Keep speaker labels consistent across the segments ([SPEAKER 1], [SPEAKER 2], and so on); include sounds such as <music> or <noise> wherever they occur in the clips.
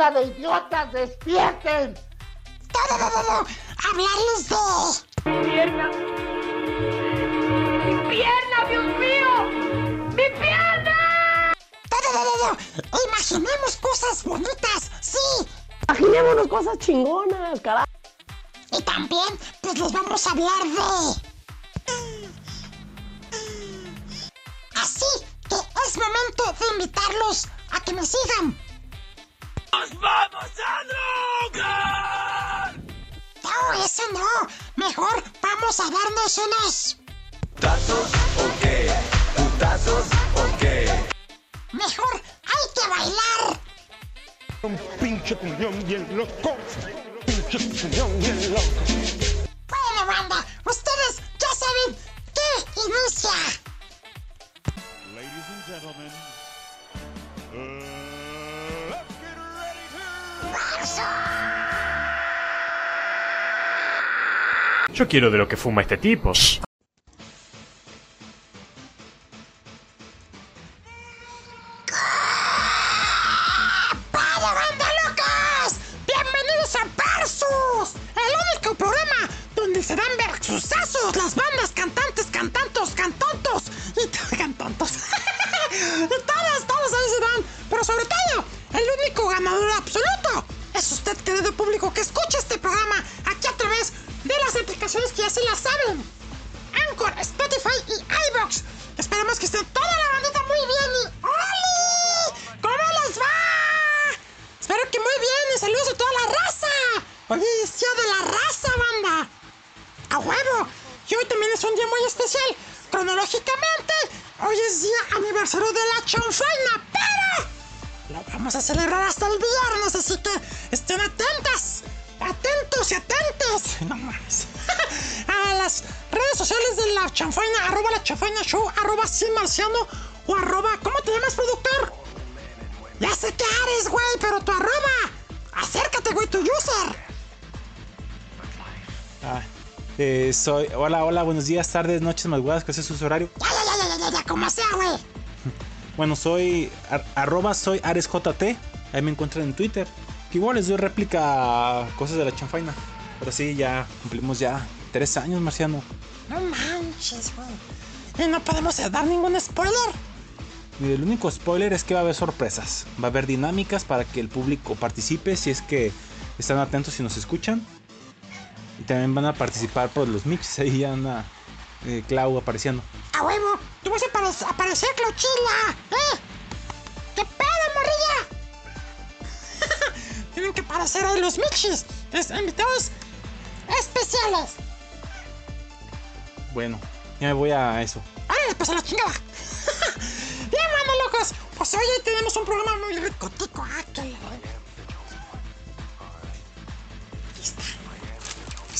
[SPEAKER 1] ¡Bola de idiotas, despierten!
[SPEAKER 2] ¡No, no, no, no! ¡Hablarles de...
[SPEAKER 3] ¡Pierna! ¡Mi pierna, Dios mío! ¡Mi pierna!
[SPEAKER 2] ¡No, no, no, no! ¡Imaginemos cosas bonitas! ¡Sí!
[SPEAKER 4] Imaginémonos cosas chingonas, carajo.
[SPEAKER 2] Y también, pues les vamos a hablar de... Así que es momento de invitarlos a que me sigan.
[SPEAKER 5] ¡Nos vamos a drogar!
[SPEAKER 2] No, eso no. Mejor vamos a darnos unos...
[SPEAKER 5] ¿Putazos o qué? ¿Putazos o qué?
[SPEAKER 2] Mejor hay que bailar.
[SPEAKER 6] Un pinche cuñón bien loco. Pinche cuñón bien loco.
[SPEAKER 2] Bueno, banda, ustedes ya saben qué inicia.
[SPEAKER 6] Ladies and gentlemen,
[SPEAKER 7] Yo quiero de lo que fuma este tipo.
[SPEAKER 2] ¡Vaya,
[SPEAKER 8] soy. Hola, hola, buenos días, tardes, noches, madrugadas, ese es su horario.
[SPEAKER 2] Como sea, güey. <laughs>
[SPEAKER 8] Bueno, soy. ar- arroba soy AresJT. Ahí me encuentran en Twitter. Que igual les doy réplica a cosas de la chanfaina. Pero sí, ya cumplimos ya tres años, Marciano.
[SPEAKER 2] No manches, güey. Y no podemos dar ningún spoiler.
[SPEAKER 8] Y el único spoiler es que va a haber sorpresas. Va a haber dinámicas para que el público participe si es que están atentos y nos escuchan. Y también van a participar por los mixes. Ahí ya anda eh, Clau apareciendo.
[SPEAKER 2] A huevo, tú vas a apare- aparecer, Clochila. ¿Eh? ¿Qué pedo, morrilla? <laughs> Tienen que aparecer ahí los michis. Los invitados especiales.
[SPEAKER 8] Bueno, ya me voy a eso.
[SPEAKER 2] ¡Órale, pues a la chingada! Bien, mano, locos. Pues hoy tenemos un programa muy ricotico. Ah, la...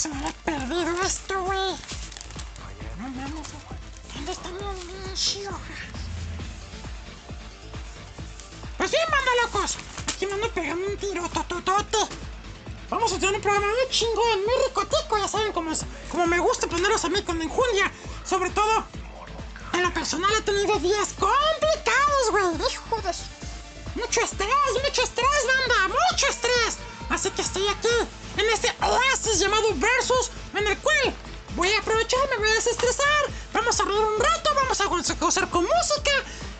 [SPEAKER 2] Se me había perdido esto, güey. No mames. ¿Dónde está mi inicio? Pues bien, manda locos. Aquí me ando pegando un tiro, tototote. Vamos a tener un programa muy chingón, muy ricotico, ya saben cómo, es, cómo me gusta ponerlos a mí con enjundia. Sobre todo, en lo personal he tenido días complicados, güey. Hijo de... Mucho estrés, mucho estrés, banda, mucho estrés. Así que estoy aquí, en este oasis llamado Versus, en el cual voy a aprovechar, me voy a desestresar. Vamos a reír un rato, vamos a go- gozar con música,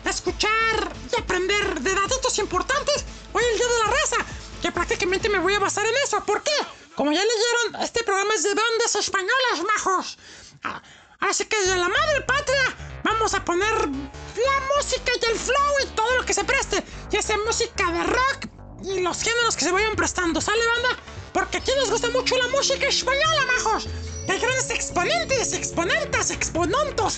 [SPEAKER 2] escuchar y aprender de datitos importantes. Hoy el Día de la Raza, que prácticamente me voy a basar en eso. ¿Por qué? Como ya leyeron, este programa es de bandas españolas, majos. Ah, Así que de la madre patria vamos a poner la música y el flow y todo lo que se preste. Ya sea música de rock y los géneros que se vayan prestando. ¿Sale, banda? Porque aquí nos gusta mucho la música española, majos. Hay grandes exponentes, exponentes, exponontos.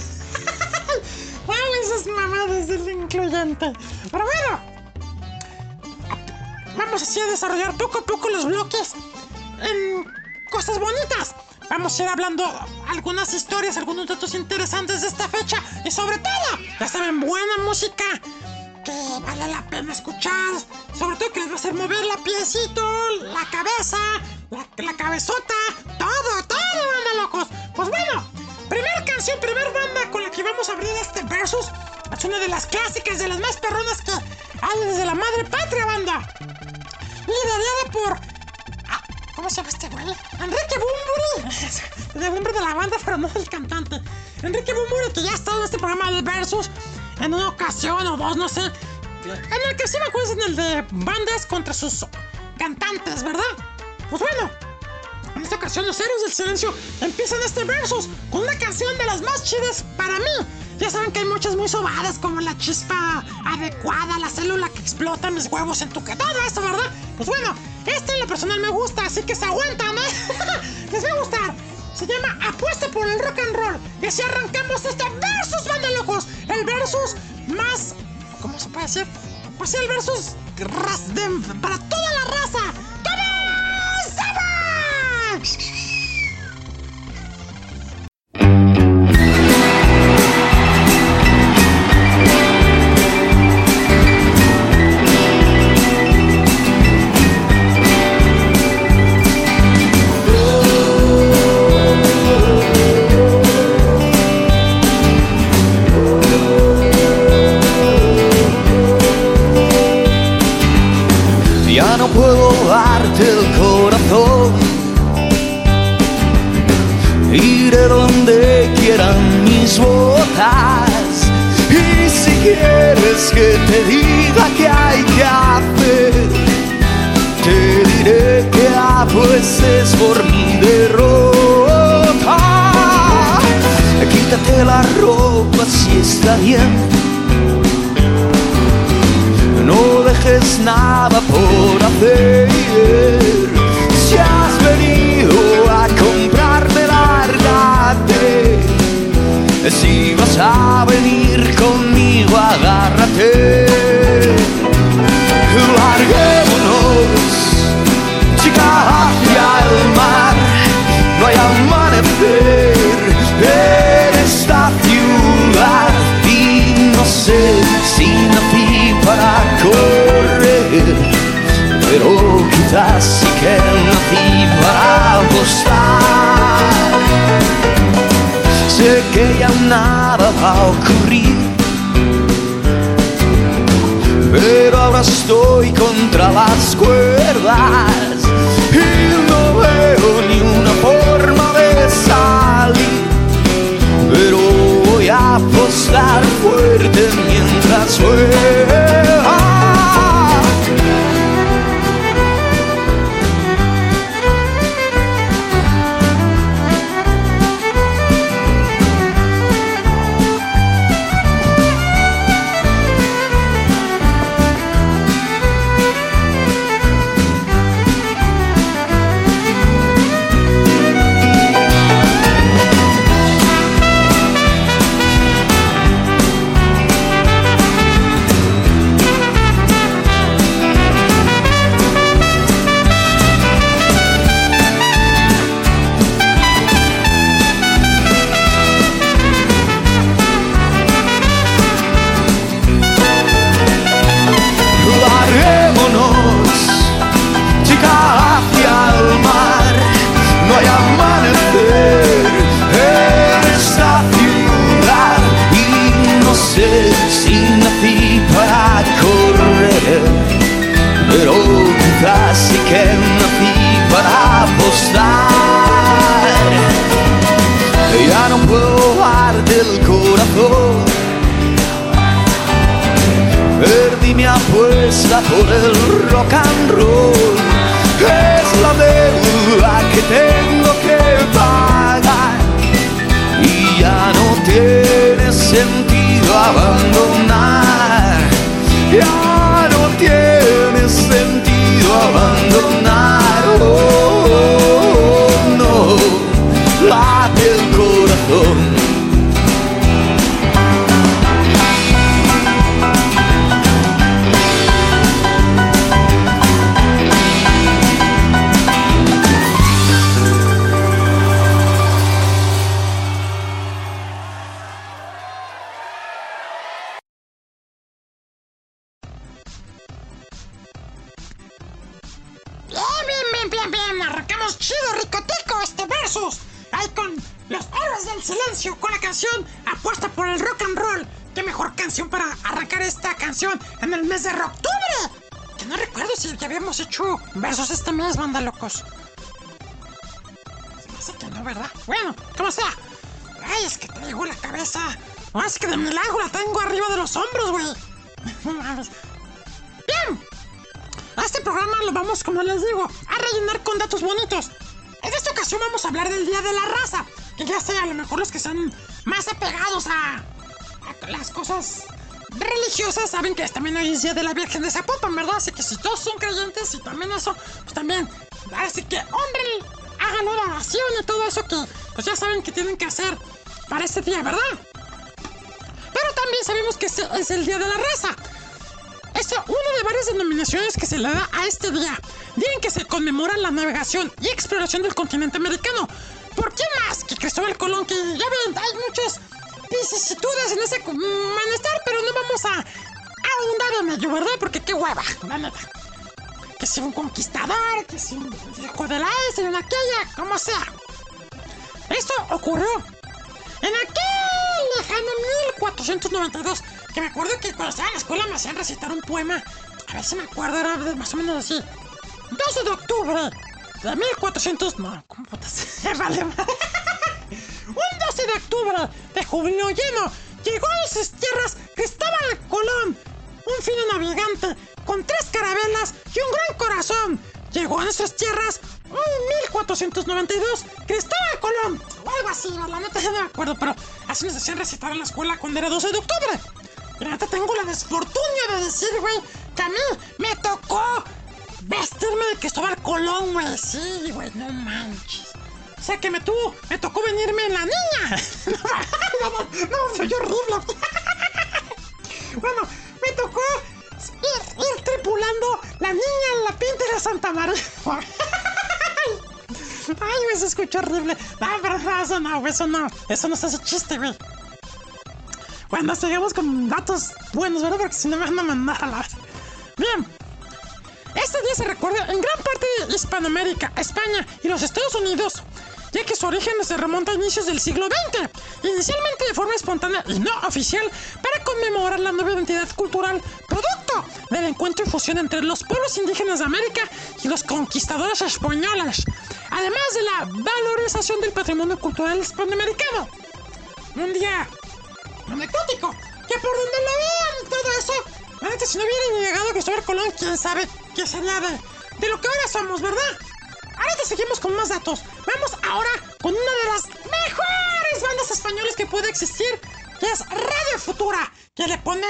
[SPEAKER 2] Ay, <laughs> esas mamadas del incluyente. Pero bueno, vamos así a desarrollar poco a poco los bloques en cosas bonitas. Vamos a ir hablando algunas historias, algunos datos interesantes de esta fecha y sobre todo, ya saben, buena música que vale la pena escuchar. Sobre todo que les va a hacer mover la piecito, la cabeza, la, cabezota, todo, todo, banda locos. Pues bueno, primer canción, primer banda con la que vamos a abrir este versus. Es una de las clásicas, de las más perronas que hay desde la madre patria, banda. liderada por. ah, ¿Cómo se llama este güey? Enrique Bumburi. <laughs> El nombre de la banda, pero no del cantante. Enrique Bumburi, que ya estado en este programa de Versus en una ocasión o dos, no sé. En el que sí me acuerdo es en el de bandas contra sus cantantes, ¿verdad? Pues bueno, en esta ocasión los héroes del silencio empiezan este versus con una canción de las más chidas para mí. Ya saben que hay muchas muy sobadas como la chispa adecuada, la célula que explota mis huevos en tu que todo esto, ¿verdad? Pues bueno, este en lo personal me gusta, así que se aguantan, ¿eh? <laughs> Les va a gustar. Se llama Apuesta por el rock and roll. Y así arrancamos este versus, banda. El versus más. ¿Cómo se puede decir? Pues el versus para toda la raza.
[SPEAKER 7] Pero ahora estoy contra las cuerdas y no veo ni una forma de salir pero voy a apostar fuerte mientras juega. Nací para apostar. Ya no puedo darte el corazón. Perdí mi apuesta por el rock and roll. Es la deuda que tengo que pagar. Y ya no tiene sentido abandonar. Abandonar. Oh, no, late el corazón.
[SPEAKER 2] A este día. Día en que se conmemora la navegación y exploración del continente americano. ¿Por qué más que Cristóbal Colón? Que ya ven, hay muchas vicisitudes en ese malestar, pero no vamos a ahondar en ello, ¿verdad? Porque qué hueva, la neta. Que sea un conquistador, que sea un hijo de la S, en aquella, como sea. Esto ocurrió en aquel lejano 1492. Que me acuerdo que cuando estaba en la escuela me hacían recitar un poema. A ver si me acuerdo, era más o menos así. 12 de octubre de 1400. No, ¿cómo putas? <laughs> vale. Un 12 de octubre de júbilo lleno llegó a esas tierras Cristóbal Colón, un fino navegante con tres carabelas y un gran corazón. Llegó a nuestras tierras en 1492 Cristóbal Colón, algo así, la neta no me acuerdo, pero así nos hacían recitar en la escuela cuando era 12 de octubre. Y la neta tengo la desfortunia de decir, güey, que a mí me tocó vestirme de Cristóbal Colón, güey. Sí, güey, no manches. O sea que me tuvo, me tocó venirme en la niña. <laughs> No, no, no, soy horrible. <laughs> Bueno, me tocó ir, ir tripulando la niña en la pinta de Santa María. <laughs> Ay, güey, se escucha horrible. No, pero no, eso no, güey, eso no. Eso no se hace chiste, güey. Bueno, seguimos con datos buenos, ¿verdad? Porque si no me van a mandar a la... Bien. Este día se recuerda en gran parte de Hispanoamérica, España y los Estados Unidos, ya que su origen se remonta a inicios del siglo XX, inicialmente de forma espontánea y no oficial, para conmemorar la nueva identidad cultural, producto del encuentro y fusión entre los pueblos indígenas de América y los conquistadores españoles, además de la valorización del patrimonio cultural hispanoamericano. Un día anecdótico, que por donde lo vean todo eso, neta, si no hubiera llegado Cristóbal Colón, quién sabe qué sería de, de lo que ahora somos, ¿verdad? Ahorita seguimos con más datos. Vamos ahora con una de las mejores bandas españolas que puede existir, que es Radio Futura, que le pone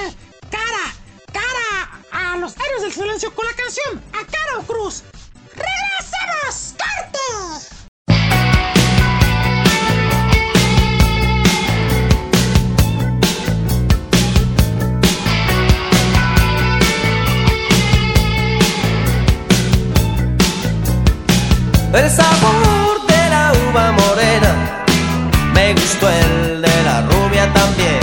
[SPEAKER 2] cara, cara a los héroes del silencio con la canción A Cara o Cruz. ¡Regresemos! ¡Corte!
[SPEAKER 9] El sabor de la uva morena, me gustó el de la rubia también.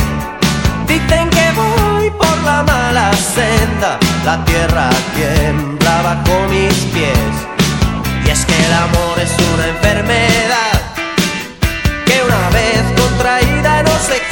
[SPEAKER 9] Dicen que voy por la mala senda, la tierra tiembla bajo mis pies. Y es que el amor es una enfermedad que una vez contraída no se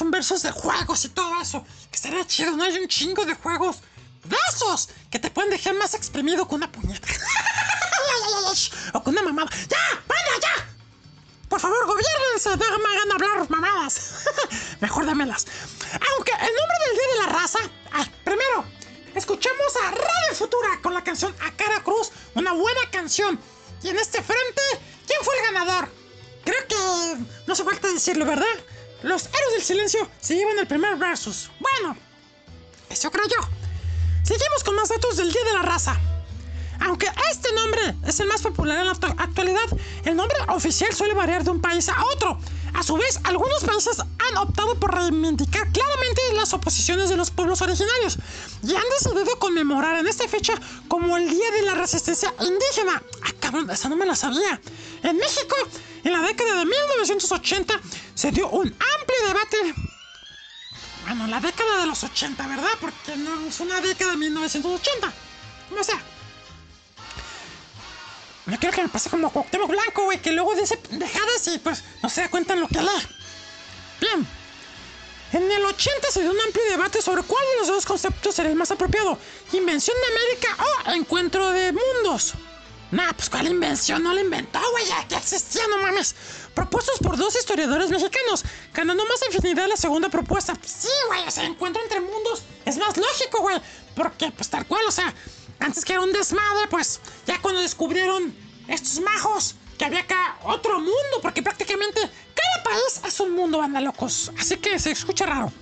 [SPEAKER 9] Un
[SPEAKER 2] versus de juegos y todo eso. Que estaría chido, ¿no? Hay un chingo de juegos de esos que te pueden dejar más exprimido que una puñeta. <laughs> o con una mamada. ¡Ya! ¡Bueno, ya! Por favor, gobiernense, no me hagan hablar mamadas. <laughs> Mejor dámelas. Aunque el nombre del Día de la Raza. Ah, primero, escuchamos a Radio Futura con la canción A Cara Cruz, una buena canción. Y en este frente, ¿quién fue el ganador? Creo que no hace falta decirlo, ¿verdad? Los héroes del silencio se llevan el primer versus. Bueno, eso creo yo. Seguimos con más datos del Día de la Raza. Aunque este nombre es el más popular en la actu- actualidad, el nombre oficial suele variar de un país a otro. A su vez, algunos países han optado por reivindicar claramente las oposiciones de los pueblos originarios y han decidido conmemorar en esta fecha como el Día de la Resistencia Indígena. Ah, cabrón, esa no me la sabía. En México, en la década de 1980, se dio un amplio debate bueno, la década de los 80, ¿verdad? Porque no es una década de 1980. Como sea. No quiero que me pase como Cuauhtémoc Blanco, güey, que luego dice pendejadas y pues no se da cuenta en lo que lee. Bien. En el 80 se dio un amplio debate sobre cuál de los dos conceptos sería el más apropiado: invención de América o encuentro de mundos. Nah, pues cuál invención, no la inventó, güey, ya que existía, no mames. Propuestos por dos historiadores mexicanos, ganando más afinidad la segunda propuesta. Sí, güey, o encuentro entre mundos es más lógico, güey, porque pues tal cual, o sea, antes que era un desmadre, pues ya cuando descubrieron estos majos, que había acá otro mundo, porque prácticamente cada país es un mundo, banda locos. Así que se escucha raro.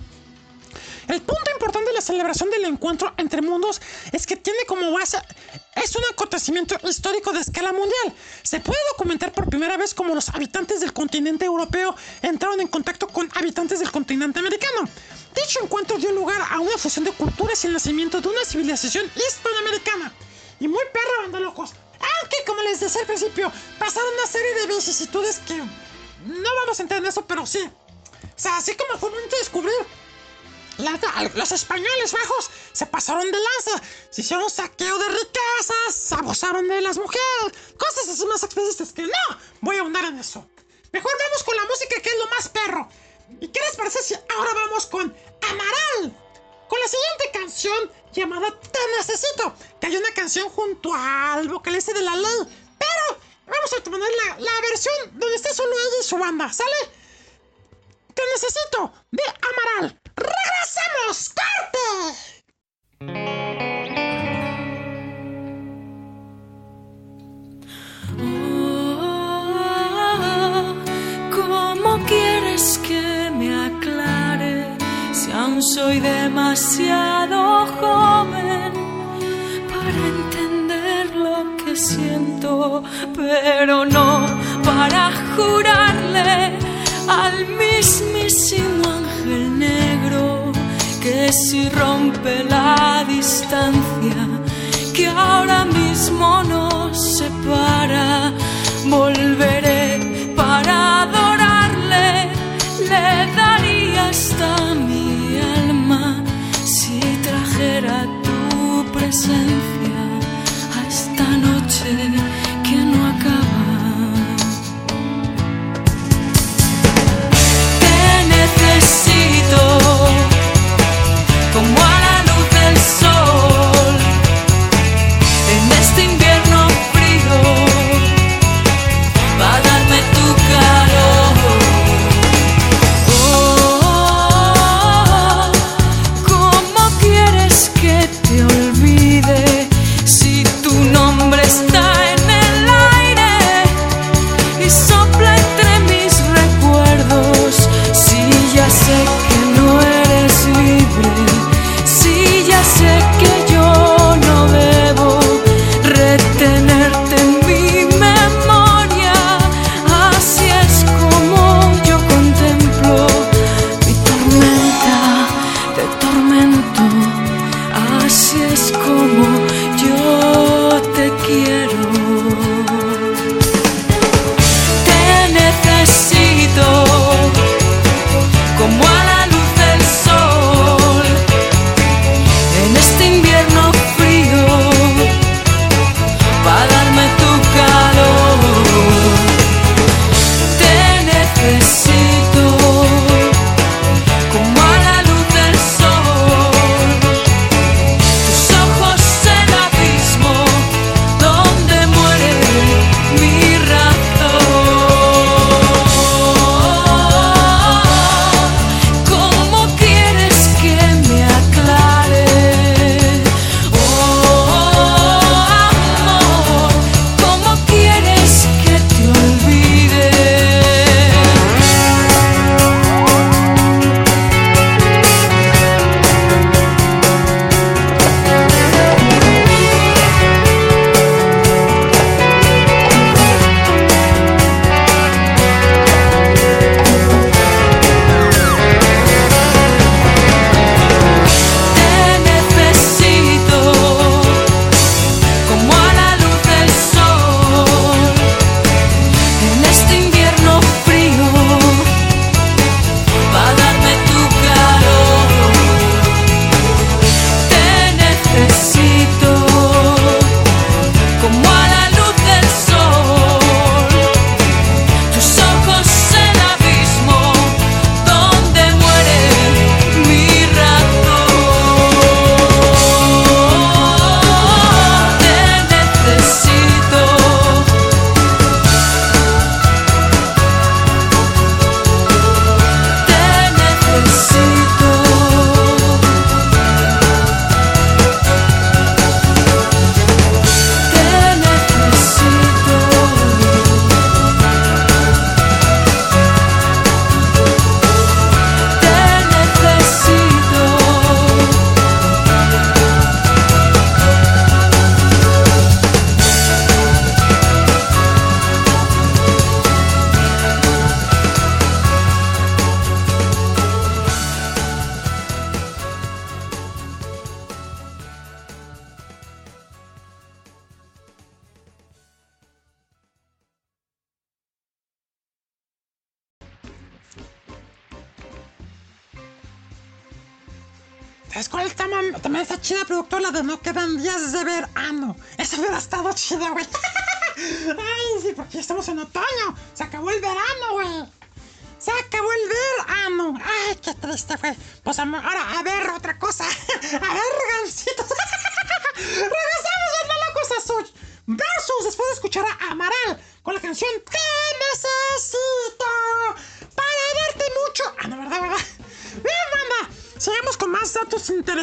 [SPEAKER 2] El punto importante de la celebración del encuentro entre mundos es que tiene como base es un acontecimiento histórico de escala mundial. Se puede documentar por primera vez como los habitantes del continente europeo entraron en contacto con habitantes del continente americano. Dicho encuentro dio lugar a una fusión de culturas y el nacimiento de una civilización hispanoamericana. Y muy perra, banda locos. Aunque, como les decía al principio, pasaron una serie de vicisitudes que no vamos a entrar en eso, pero sí. O sea, así como fue momento de descubrir los españoles bajos se pasaron de lanza, se hicieron saqueo de riquezas, abusaron de las mujeres, cosas así más explícitas que no voy a ahondar en eso. Mejor vamos con la música que es lo más perro. ¿Y qué les parece si ahora vamos con Amaral? Con la siguiente canción llamada Te Necesito, que hay una canción junto al vocalista de la ley, pero vamos a poner la, la versión donde está solo ella y su banda, ¿sale? Te necesito de Amaral. ¡Regresemos! ¡Corte!
[SPEAKER 10] ¿Cómo quieres que me aclare si aún soy demasiado joven para entender lo que siento, pero no para jurarle al mismísimo ángel negro que si rompe la distancia que ahora mismo nos separa, volveré para adorarle, le daría hasta mi alma si trajera tu presencia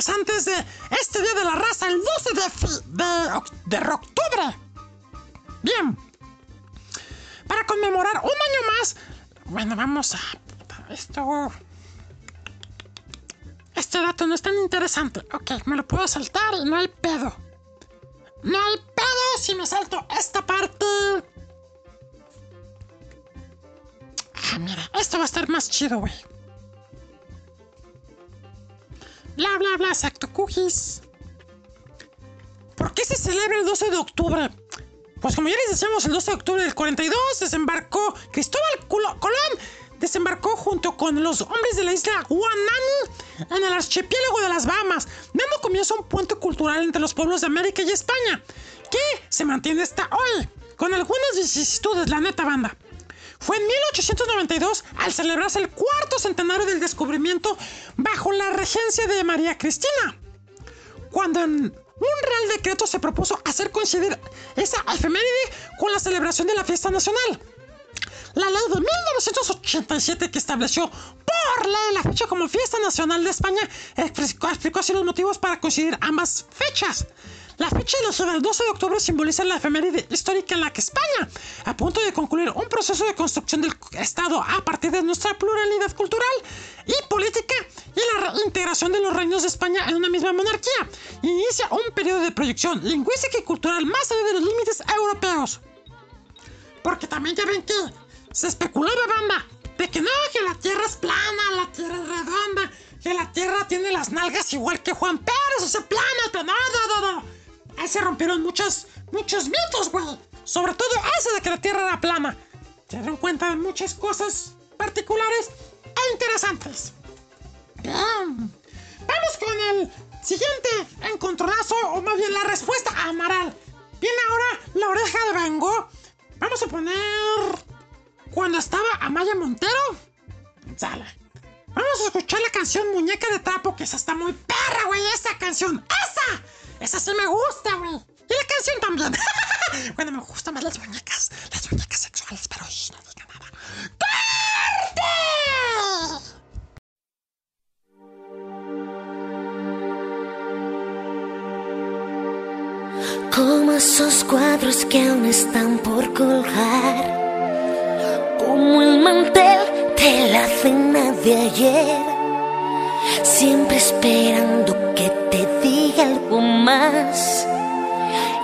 [SPEAKER 2] interesantes de este Día de la Raza, el 12 de, de, de octubre. Bien. Para conmemorar un año más. Bueno, vamos a. Esto. Este dato no es tan interesante. Ok, me lo puedo saltar y no hay pedo. No hay pedo si me salto esta parte. Ah, mira, esto va a estar más chido, güey. Bla, bla, bla, exacto, cookies. ¿Por qué se celebra el 12 de octubre? Pues como ya les decíamos, el 12 de octubre del 42 desembarcó Cristóbal Colón, desembarcó junto con los hombres de la isla Guanani en el archipiélago de las Bahamas, dando comienzo a un puente cultural entre los pueblos de América y España, que se mantiene hasta hoy, con algunas vicisitudes, la neta banda. Fue en 1892 al celebrarse el cuarto centenario del descubrimiento bajo la regencia de María Cristina cuando en un real decreto se propuso hacer coincidir esa efeméride con la celebración de la fiesta nacional. La ley de 1987 que estableció por ley la fecha como fiesta nacional de España explicó, explicó así los motivos para coincidir ambas fechas. La fecha elegida el 12 de octubre simboliza la efeméride histórica en la que España, a punto de concluir un proceso de construcción del Estado a partir de nuestra pluralidad cultural y política y la reintegración de los reinos de España en una misma monarquía, inicia un periodo de proyección lingüística y cultural más allá de los límites europeos. Porque también ya ven que se especulaba, banda, de que no, que la Tierra es plana, la Tierra es redonda, que la Tierra tiene las nalgas igual que Juan Pérez, o sea, plana, no, no, no, no. Ahí se rompieron muchos, muchos mitos, güey. Sobre todo ese de que la Tierra era plana. Se dieron cuenta de muchas cosas particulares e interesantes. Vamos con el siguiente encontronazo, o más bien la respuesta a Amaral. Viene ahora la oreja de Van. Vamos a poner. Cuando estaba Amaya Montero. Sala. Vamos a escuchar la canción Muñeca de Trapo, que esa está muy perra, güey. Esa canción. ¡Esa! Esa sí me gusta, güey. Y la canción también. <laughs> bueno, me gustan más las muñecas. Las muñecas sexuales, pero no diga nada. ¡Corte!
[SPEAKER 11] Como esos cuadros que aún están por colgar. Como el mantel de la cena de ayer. Siempre esperando que te diga algo más.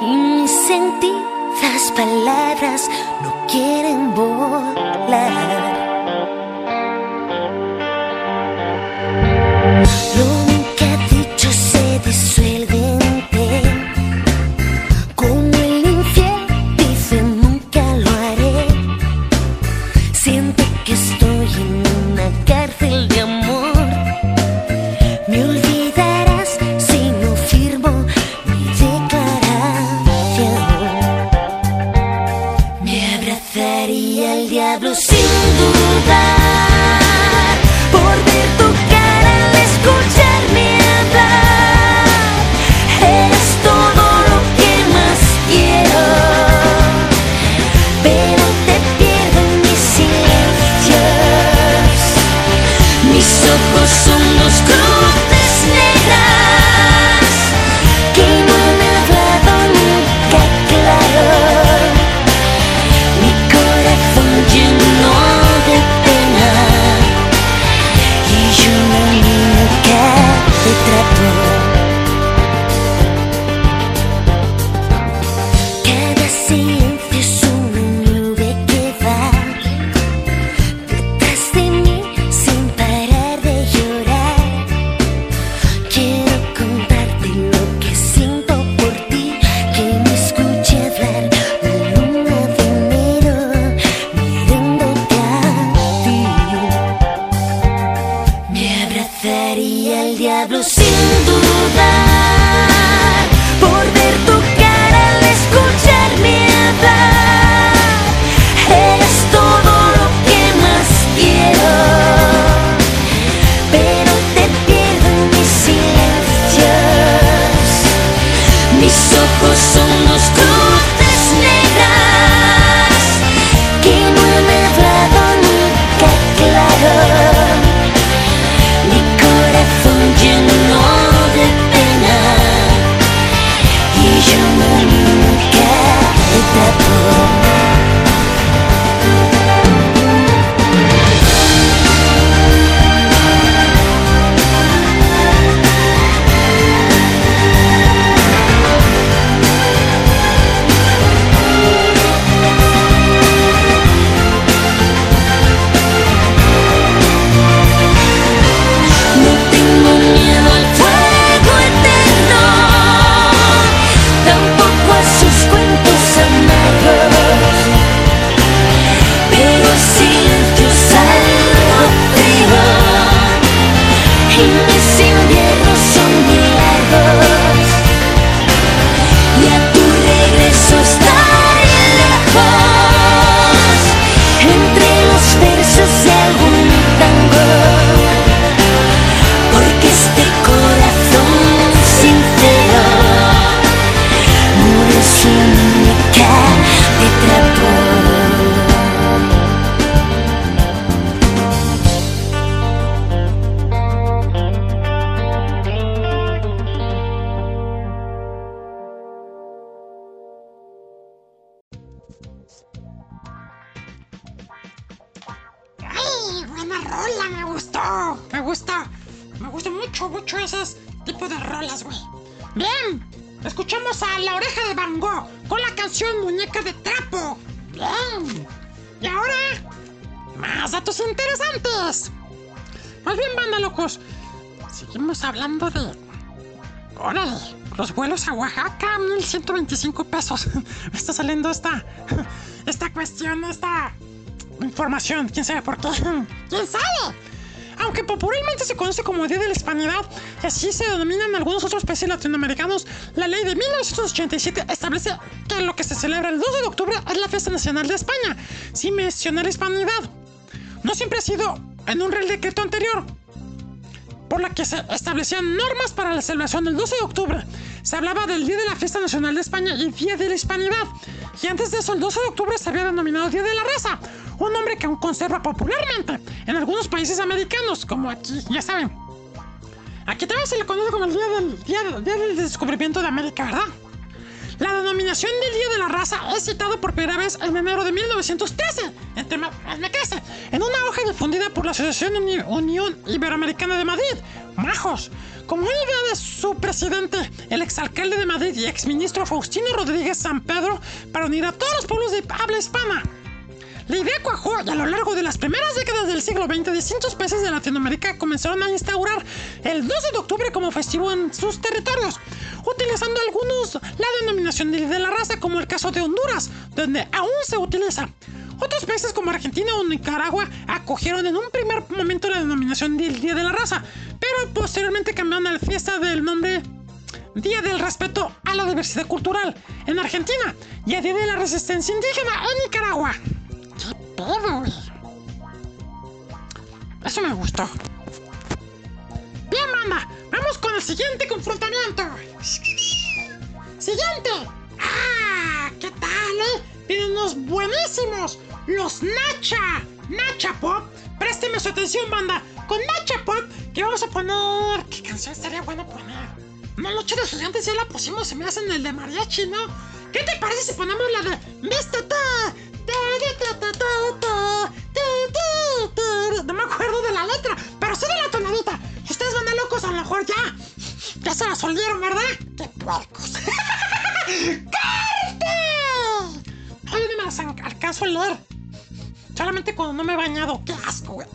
[SPEAKER 11] Y mis sentidas palabras no quieren volar.
[SPEAKER 2] Quién sabe por qué. ¿Quién sabe? Aunque popularmente se conoce como Día de la Hispanidad, y así se denomina en algunos otros países latinoamericanos, la ley de 1987 establece que lo que se celebra el 12 de octubre es la fiesta nacional de España, sin mencionar la hispanidad. No siempre ha sido en un real decreto anterior, por la que se establecían normas para la celebración del 12 de octubre. Se hablaba del Día de la Fiesta Nacional de España y Día de la Hispanidad. Y antes de eso, el 12 de octubre se había denominado Día de la Raza, un nombre que aún conserva popularmente en algunos países americanos, como aquí, ya saben. Aquí también se le conoce como el Día del, día, del Descubrimiento de América, ¿verdad? La denominación del Día de la Raza es citada por primera vez en enero de 1913, entre crece, en una hoja difundida por la Asociación Uni- Unión Iberoamericana de Madrid, Majos, como una idea de su presidente, el exalcalde de Madrid y exministro Faustino Rodríguez San Pedro, para unir a todos los pueblos de habla hispana. La idea cuajó y a lo largo de las primeras décadas del siglo XX, distintos países de Latinoamérica comenzaron a instaurar el 12 de octubre como festivo en sus territorios, utilizando algunos la denominación de, la raza, como el caso de Honduras, donde aún se utiliza. Otros países como Argentina o Nicaragua acogieron en un primer momento la denominación del Día de la Raza, pero posteriormente cambiaron a la fiesta del nombre Día del Respeto a la Diversidad Cultural en Argentina y a Día de la Resistencia Indígena en Nicaragua. Eso me gustó. Bien, manda, vamos con el siguiente confrontamiento. Siguiente. ¡Ah! ¿Qué tal, eh? Vienen unos buenísimos. Los Nacha. Nacha Pop. Présteme su atención, banda. Con Nacha Pop, que vamos a poner. ¿Qué canción estaría bueno poner? No, Noche de Estudiantes ya la pusimos, se me hacen el de mariachi, ¿no? ¿Qué te parece si ponemos la de Mr. Ta? Ta, ta, ta, ta, ta, se las olieron, ¿verdad? ¡Qué puercos! <laughs> ¡Corte! Ay, no me las an- alcanzo a leer. Solamente cuando no me he bañado. ¡Qué asco, güey!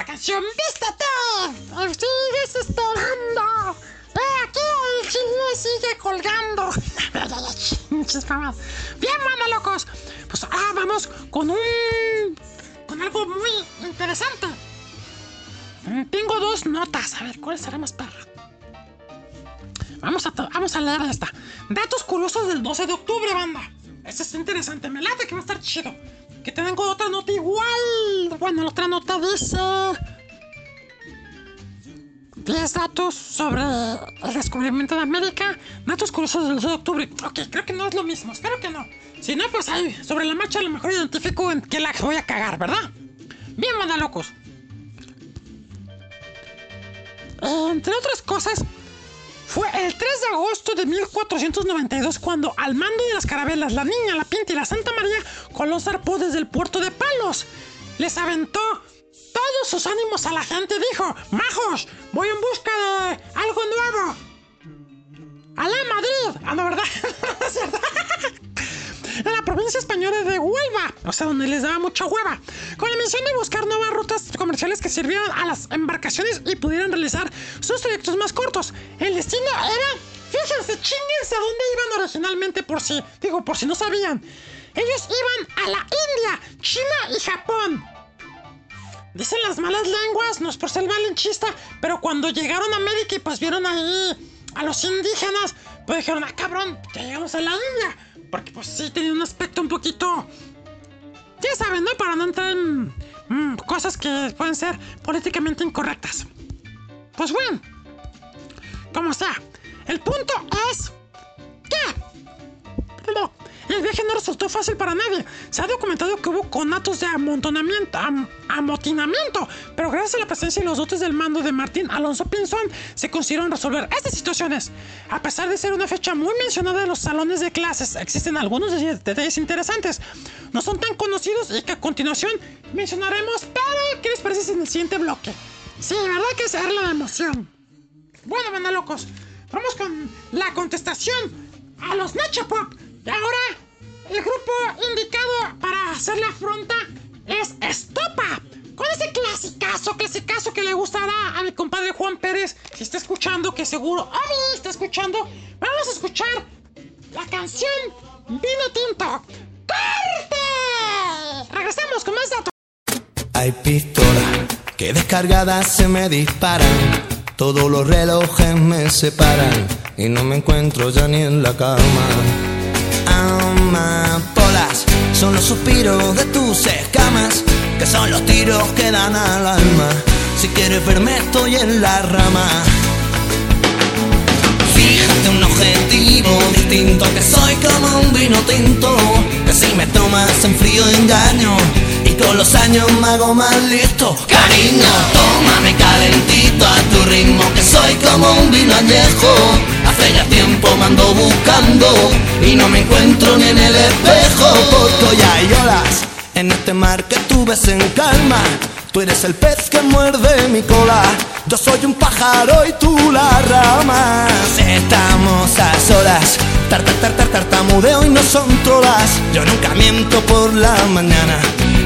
[SPEAKER 2] La canción Vístate. Sigue esperando. Eh, aquí el chile sigue colgando. Bien, manda locos. Pues ah, vamos con un. con algo muy interesante. Mm, Tengo dos notas. A ver, ¿cuál será más perra? Vamos a, vamos a leer esta. Datos curiosos del 12 de octubre, banda. Eso es interesante. Me late que va a estar chido. Que tengo otra nota igual. Bueno, la otra nota dice... 10 datos sobre el descubrimiento de América. Datos curiosos del 12 de octubre. Ok, creo que no es lo mismo. Espero que no. Si no, pues ahí, sobre la marcha a lo mejor identifico en qué la voy a cagar, ¿verdad? Bien, manda locos. Entre otras cosas, fue el 3 de agosto de 1492 cuando al mando de las carabelas, la Niña, la Pinta y la Santa María, Colón zarpó desde el puerto de Palos. Les aventó todos sus ánimos a la gente. Dijo, majos, voy en busca de algo nuevo. ¡Alá, Madrid! Ah, no, verdad. <laughs> en la provincia española de Huelva, o sea, donde les daba mucha hueva, con la misión de buscar nuevas rutas comerciales que sirvieran a las embarcaciones y pudieran realizar sus trayectos más cortos. El destino era, fíjense, chinguense a dónde iban originalmente por si, digo, por si no sabían. Ellos iban a la India, China y Japón. Dicen las malas lenguas, no es por ser malinchista, pero cuando llegaron a América y pues vieron ahí a los indígenas, pues dijeron, ah, cabrón, ya llegamos a la India. Porque pues sí tenía un aspecto un poquito... Ya saben, ¿no? Para no entrar en mm, cosas que pueden ser políticamente incorrectas. Pues bueno, como sea, el punto es... ¿Qué? El viaje no resultó fácil para nadie. Se ha documentado que hubo conatos de amontonamiento, am- amotinamiento, pero gracias a la presencia y los dotes del mando de Martín Alonso Pinzón, se consiguieron resolver estas situaciones. A pesar de ser una fecha muy mencionada en los salones de clases, existen algunos de- detalles interesantes. No son tan conocidos y que a continuación mencionaremos, pero ¿qué les parece en el siguiente bloque? Sí, ¿verdad que es la emoción? Bueno, banda locos, vamos con la contestación a los Nacho Pop. Ahora, el grupo indicado para hacer la afronta es Estopa. Con ese clasicazo, clasicazo que le gustará a mi compadre Juan Pérez, si está escuchando, que seguro, obvio, está escuchando. Vamos a escuchar la canción Vino Tinto. ¡Corte! Regresamos con más datos.
[SPEAKER 12] Hay pistolas que descargadas se me disparan. Todos los relojes me separan y no me encuentro ya ni en la cama. Amapolas son los suspiros de tus escamas, que son los tiros que dan al alma. Si quieres verme estoy en la rama. Fíjate un objetivo distinto Que soy como un vino tinto Que si me tomas en frío engaño Y con los años me hago más listo Cariño, tómame calentito a tu ritmo Que soy como un vino añejo Hace ya tiempo me ando buscando Y no me encuentro ni en el espejo. Porque hoy hay olas. En este mar que tú ves en calma Tú eres el pez que muerde mi cola. Yo soy un pájaro y tú la rama Estamos a solas. Tar, tar, tar, tar, tartamudeo y no son trolas. Yo nunca miento por la mañana.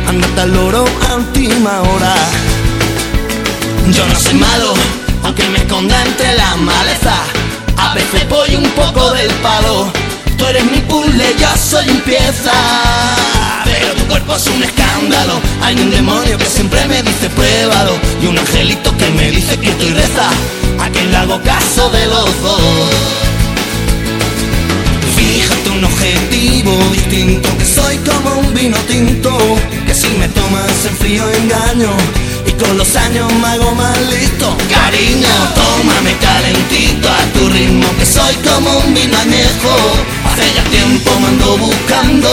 [SPEAKER 12] Andate al loro a última hora. Yo no soy malo Aunque me esconda entre la maleza Veces un poco del palo. Tú eres mi puzzle, yo soy un pieza. Pero tu cuerpo es un escándalo. Hay un demonio que siempre me dice pruébalo Y un angelito que me dice que estoy reza A quien le hago caso de los Objetivo distinto Que soy como un vino tinto Que si me tomas en frío engaño Y con los años me hago más listo. Cariño, tómame calentito a tu ritmo Que soy como un vino añejo. Hace ya tiempo me ando buscando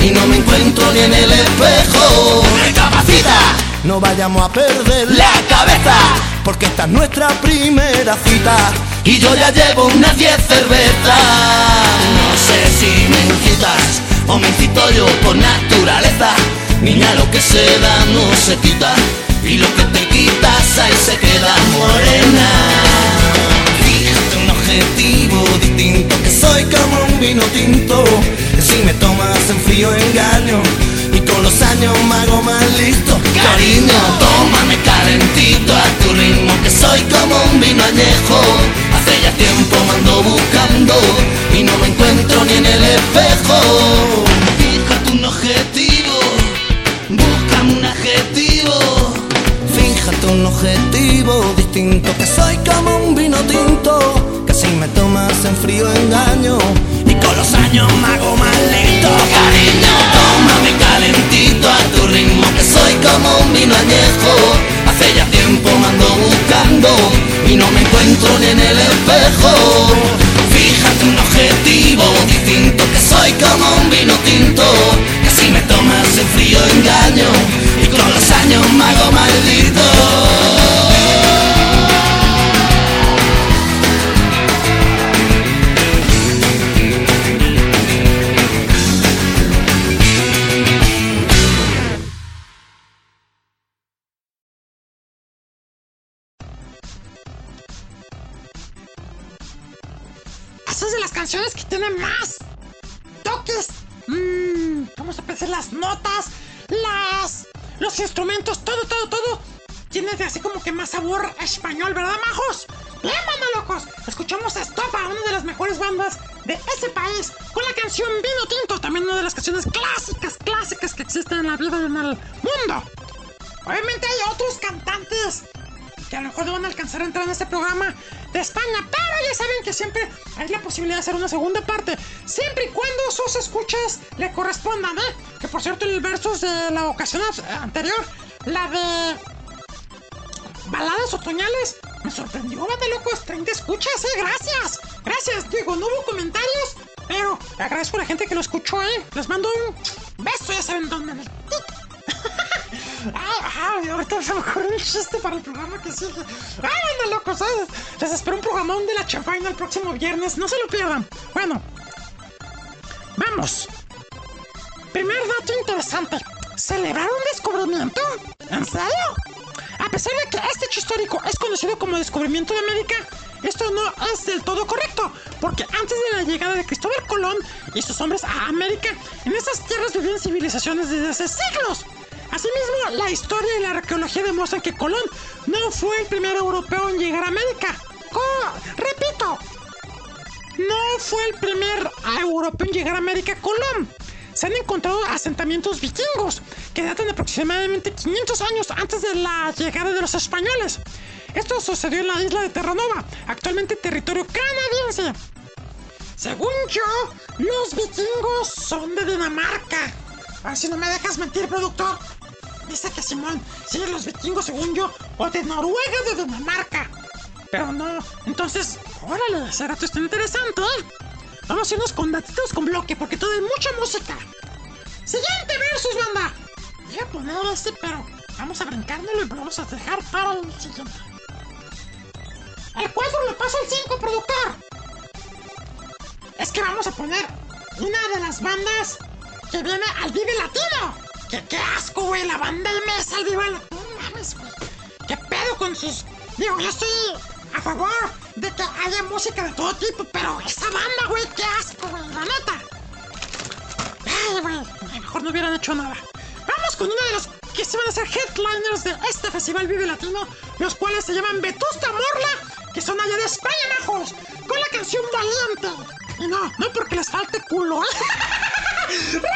[SPEAKER 12] Y no me encuentro ni en el espejo. Recapacita. No vayamos a perder la cabeza Porque esta es nuestra primera cita Y yo ya llevo unas 10 cervezas sé si me incitas o me incito yo por naturaleza. Niña, lo que se da no se quita y lo que te quitas ahí se queda morena. Fíjate un objetivo distinto que soy como un vino tinto. Si me tomas en frío engaño y con los años me hago más listo. Cariño, tómame calentito a tu ritmo que soy como un vino añejo Hace tiempo ando buscando y no me encuentro ni en el espejo. Fíjate un objetivo, búscame un adjetivo. Fíjate un objetivo distinto, que soy como un vino tinto, que si me tomas en frío engaño y con los años me hago más lento. Cariño, tómame calentito a tu ritmo, que soy como un vino añejo Tiempo buscando y no me encuentro ni en el espejo. Fíjate un objetivo distinto, que soy como un vino tinto, que si me tomas en frío engaño, y con los años me hago maldito.
[SPEAKER 2] Tienen más toques. Mmm, vamos a pensar las notas, las, los instrumentos, todo, todo, todo. Tiene así como que más sabor español, ¿verdad, majos? Bien, manda locos. Escuchamos a Estopa, una de las mejores bandas de ese país, con la canción Vino Tinto, también una de las canciones clásicas, clásicas que existen en la vida en el mundo. Obviamente hay otros cantantes que a lo mejor no van a alcanzar a entrar en este programa de España, pero ya saben que siempre hay la posibilidad de hacer una segunda parte, siempre y cuando sus escuchas le correspondan, ¿eh? Que por cierto, el versus de la ocasión anterior, la de baladas otoñales, me sorprendió, de locos, 30 escuchas, ¿eh? Gracias, gracias, digo, no hubo comentarios, pero agradezco a la gente que lo escuchó, ¿eh? Les mando un beso, ya saben dónde, el. Ay, ay, ahorita se me ocurrió un chiste para el programa que sigue. Ay, anda locos, ¿sabes? Les espero un programón de la champaña el próximo viernes. No se lo pierdan. Bueno, vamos. Primer dato interesante. ¿Celebrar un descubrimiento? ¿En serio? A pesar de que este hecho histórico es conocido como descubrimiento de América, esto no es del todo correcto, porque antes de la llegada de Cristóbal Colón y sus hombres a América, en esas tierras vivían civilizaciones desde hace siglos. Asimismo, la historia y la arqueología demuestran que Colón no fue el primer europeo en llegar a América. Repito, no fue el primer europeo en llegar a América, Colón. Se han encontrado asentamientos vikingos que datan aproximadamente 500 años antes de la llegada de los españoles. Esto sucedió en la isla de Terranova, actualmente territorio canadiense. Según yo, los vikingos son de Dinamarca. A ver si no me dejas mentir, productor. Dice que Simón, sí, los vikingos, según yo, o de Noruega o de Dinamarca. Pero no, entonces, órale, ese dato está interesante. Vamos a irnos con datitos con bloque, porque todo hay mucha música. Siguiente versus, banda. Voy a poner este, pero vamos a brincárnoslo y lo vamos a dejar para el siguiente. El 4 le paso al 5, productor. Es que vamos a poner una de las bandas que viene al Vive Latino. ¡Qué, qué asco, güey! La banda mes al Latino. No mames, güey. ¿Qué pedo con sus...? Digo, yo estoy a favor de que haya música de todo tipo, pero esa banda, güey, qué asco, güey, la neta. Ay, güey, mejor no hubieran hecho nada. Vamos con uno de los que se van a ser headliners de este Festival Vive Latino, los cuales se llaman Vetusta Morla, que son allá de España, majos, con la canción Valiente. Y no, no porque les falte culo, <laughs> ¿eh?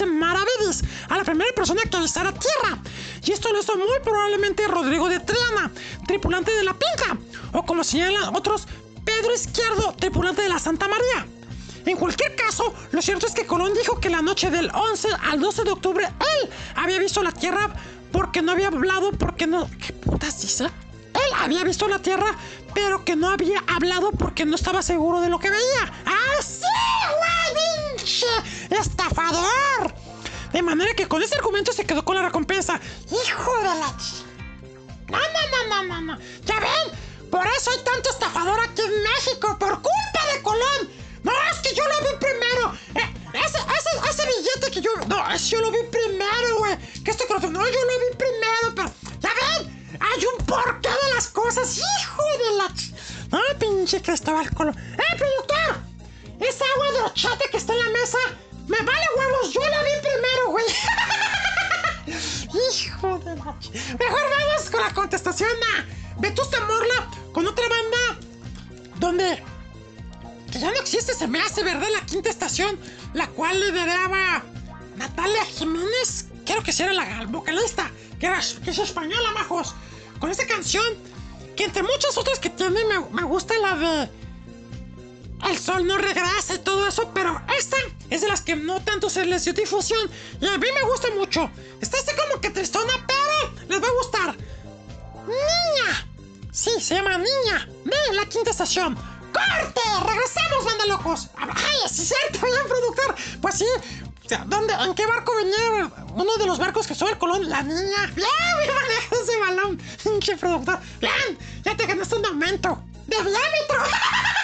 [SPEAKER 2] Sí, dicen maravedis a la primera persona que avisara tierra. Y esto lo hizo muy probablemente Rodrigo de Triana, tripulante de la Pinca. O como señalan otros, Pedro Izquierdo, tripulante de la Santa María. En cualquier caso, lo cierto es que Colón dijo que la noche del 11 al 12 de octubre él había visto la Tierra porque no había hablado, porque no... ¿Qué putas dice? Él había visto la Tierra, pero que no había hablado porque no estaba seguro de lo que veía. ¡Ah, estafador! De manera que con ese argumento se quedó con la recompensa. ¡Hijo de la... ch- No, no, no, no, no, no. ¿Ya ven? Por eso hay tanto estafador aquí en México, por culpa de Colón. No, es que yo lo vi primero. Eh, ese, ese, ese billete que yo... No, ese yo lo vi primero, güey. Que este creo No, yo lo vi primero, pero... ¿Ya ven? Hay un porqué de las cosas, hijo de la... ch- No, pinche Cristóbal Colón. ¡Eh, productor! Esa agua de horchata que está en la mesa... Me vale huevos, yo la vi primero, güey. <laughs> Hijo de la... Mejor vamos con la contestación a Vetusta Morla con otra banda. Donde que ya no existe, se me hace, ¿verdad? La quinta estación, la cual lideraba Natalia Jiménez, creo que sí era la vocalista, que, era, que es española, majos, con esta canción, que entre muchas otras que tiene, me, me gusta la de El sol no regresa y todo eso, pero esta es de las que no tanto se les dio difusión, y a mí me gusta mucho. Está así como que tristona, pero les va a gustar. Niña. Sí, se llama Niña. De la quinta estación. ¡Corte! ¡Regresamos, banda locos! ¡Ay, es cierto, bien, productor! Pues sí. ¿dónde, ¿En qué barco venía uno de los barcos que sube el Colón? La niña. ¡Bien! ¡Me ese balón! <laughs> ¡Pinche productor! ¡Bien! ¡Ya te ganaste un aumento! ¡De diámetro! <laughs>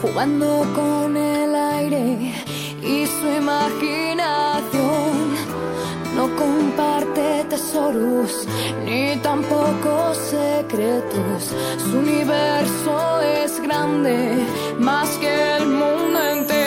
[SPEAKER 13] jugando con el aire y su imaginación. No comparte tesoros ni tampoco secretos. Su universo es grande, más que el mundo entero.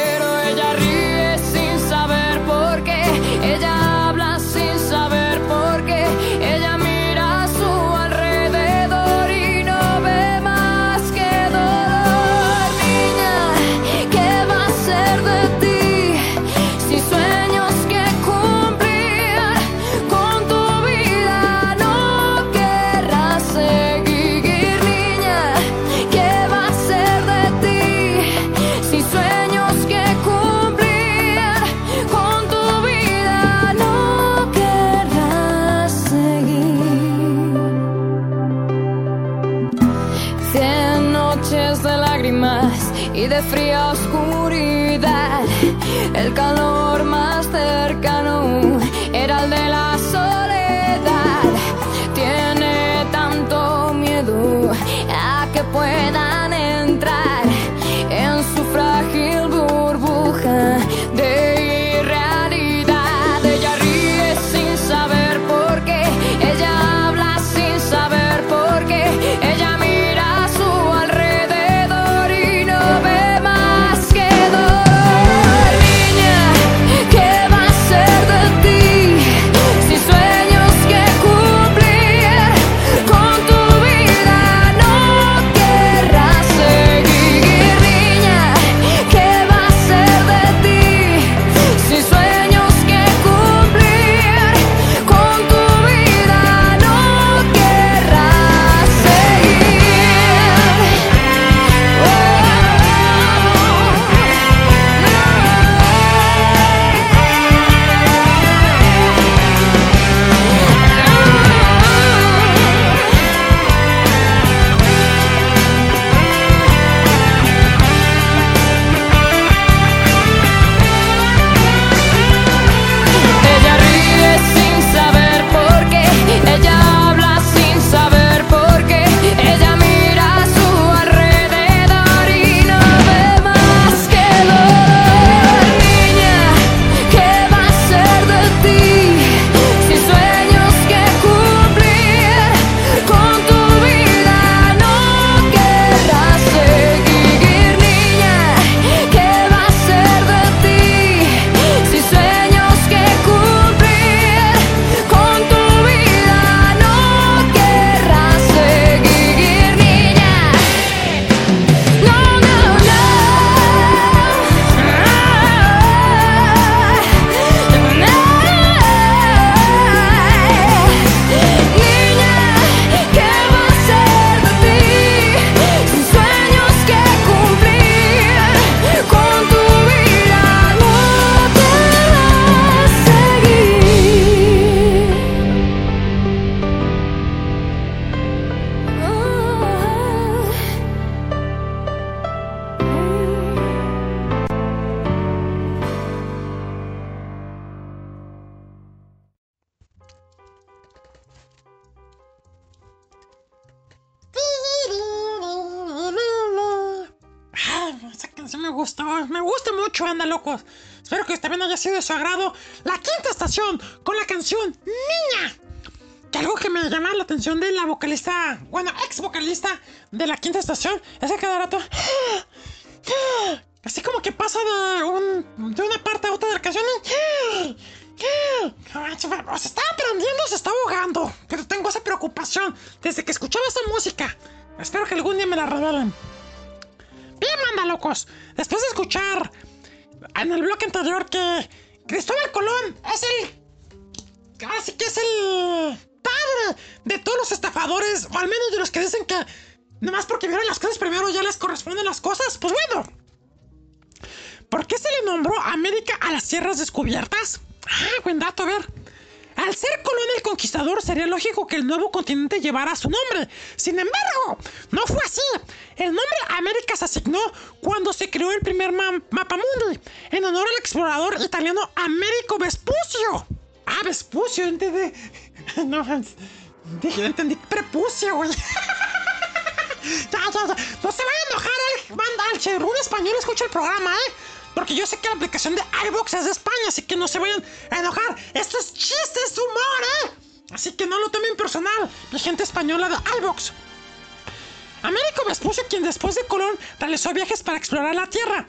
[SPEAKER 13] la
[SPEAKER 2] aplicación de iBox es de España, así que no se vayan a enojar. Esto es chiste, es humor, ¿eh? Así que no lo tomen personal, mi gente española de iBox. Américo Vespucio, quien después de Colón realizó viajes para explorar la Tierra,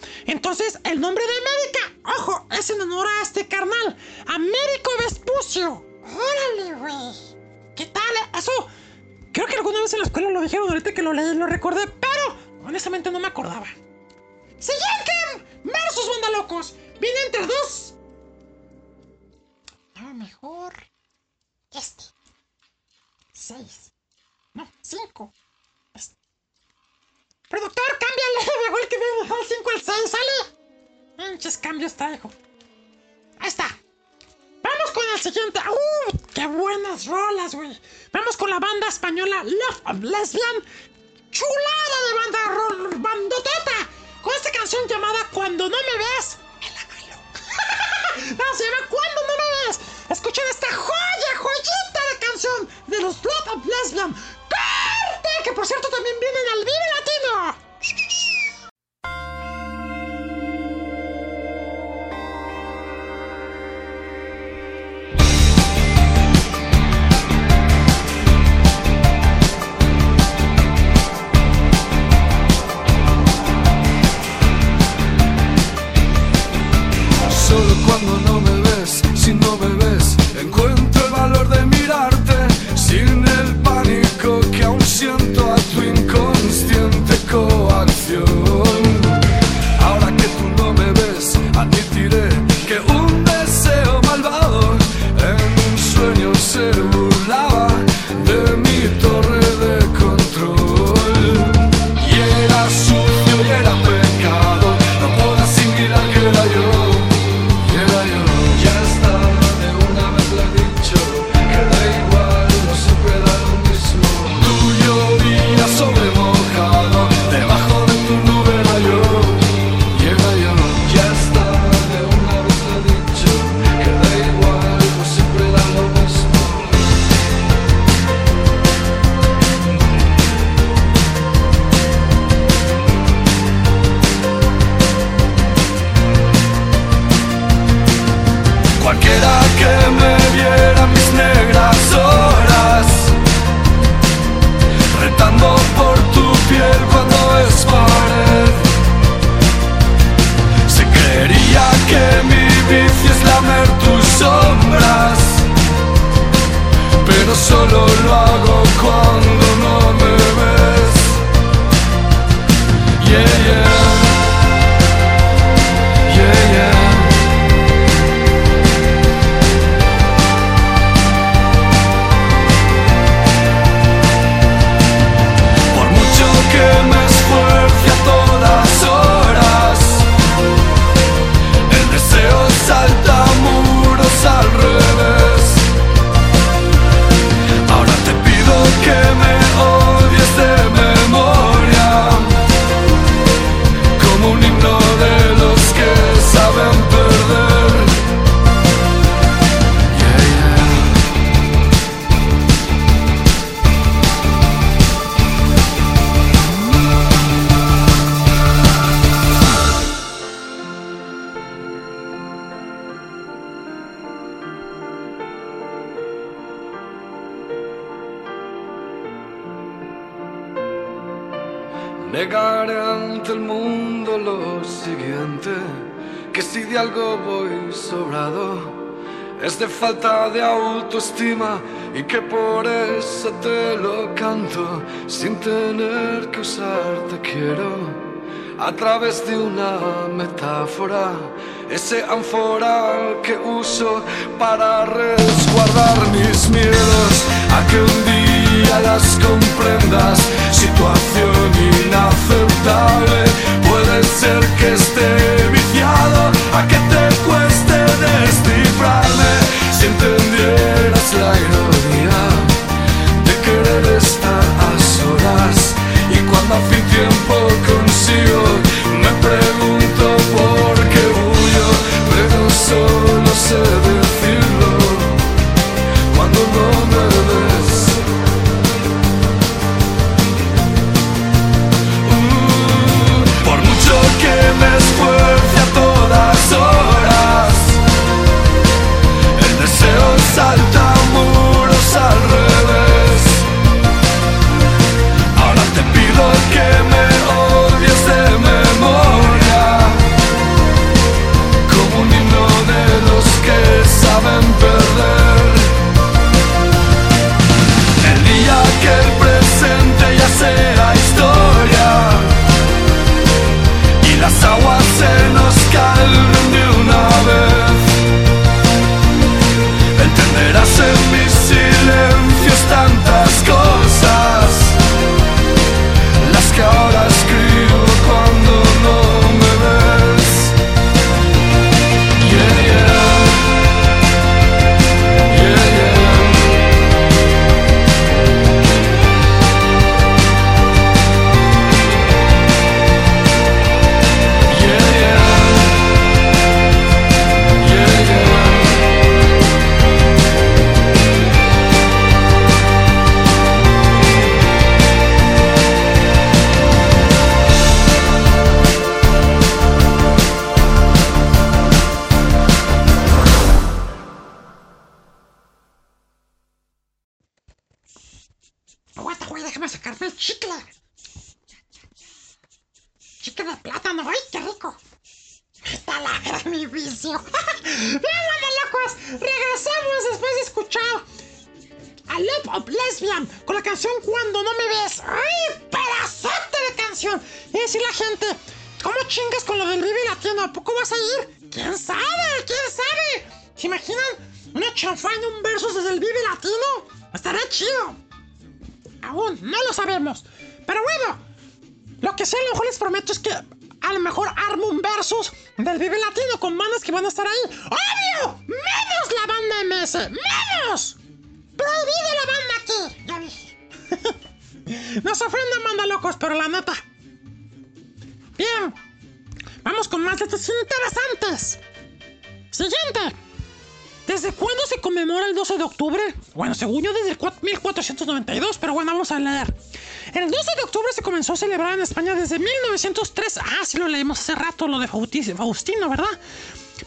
[SPEAKER 2] se comenzó a celebrar en España desde 1903. Ah, sí lo leímos hace rato, lo de Faustino, ¿verdad?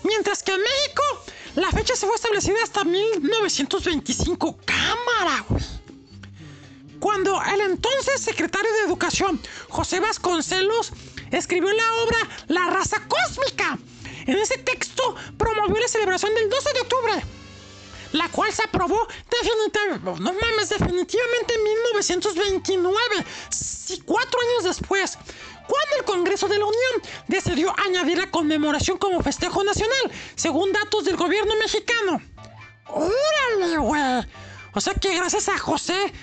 [SPEAKER 2] Mientras que en México la fecha se fue establecida hasta 1925. ¡Cámara, güey! Cuando el entonces secretario de Educación, José Vasconcelos, escribió la obra La raza cósmica. En ese texto promovió la celebración del 12 de octubre, la cual se aprobó definitivamente, no mames, definitivamente en 1929, De la Unión decidió añadir la conmemoración como festejo nacional, según datos del gobierno mexicano. ¡Órale, güey! O sea que gracias a José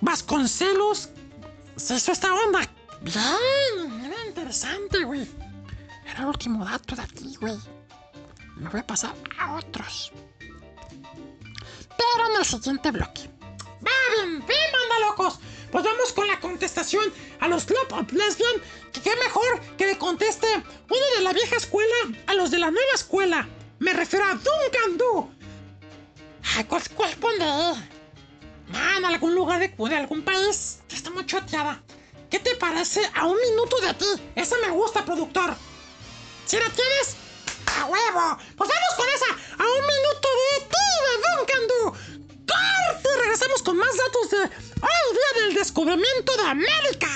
[SPEAKER 2] Vasconcelos se hizo esta onda. Bien, mira, interesante, güey. Era el último dato de aquí, güey. Me voy a pasar a otros. Pero en el siguiente bloque. Va bien, bien, manda locos. Pues vamos con la contestación a los Club of Lesbian. Que qué mejor que le conteste uno de la vieja escuela a los de la nueva escuela. Me refiero a Duncan Du. Ay, ¿cuál, cuál en algún lugar de, de algún país que está muy choteada. ¿Qué te parece a un minuto de ti? Esa me gusta, productor. ¿Si la tienes? ¡A huevo! Pues vamos con esa. A un minuto de ti, de Duncan Du. ¡Corte! Regresamos con más datos de hoy día del descubrimiento de América.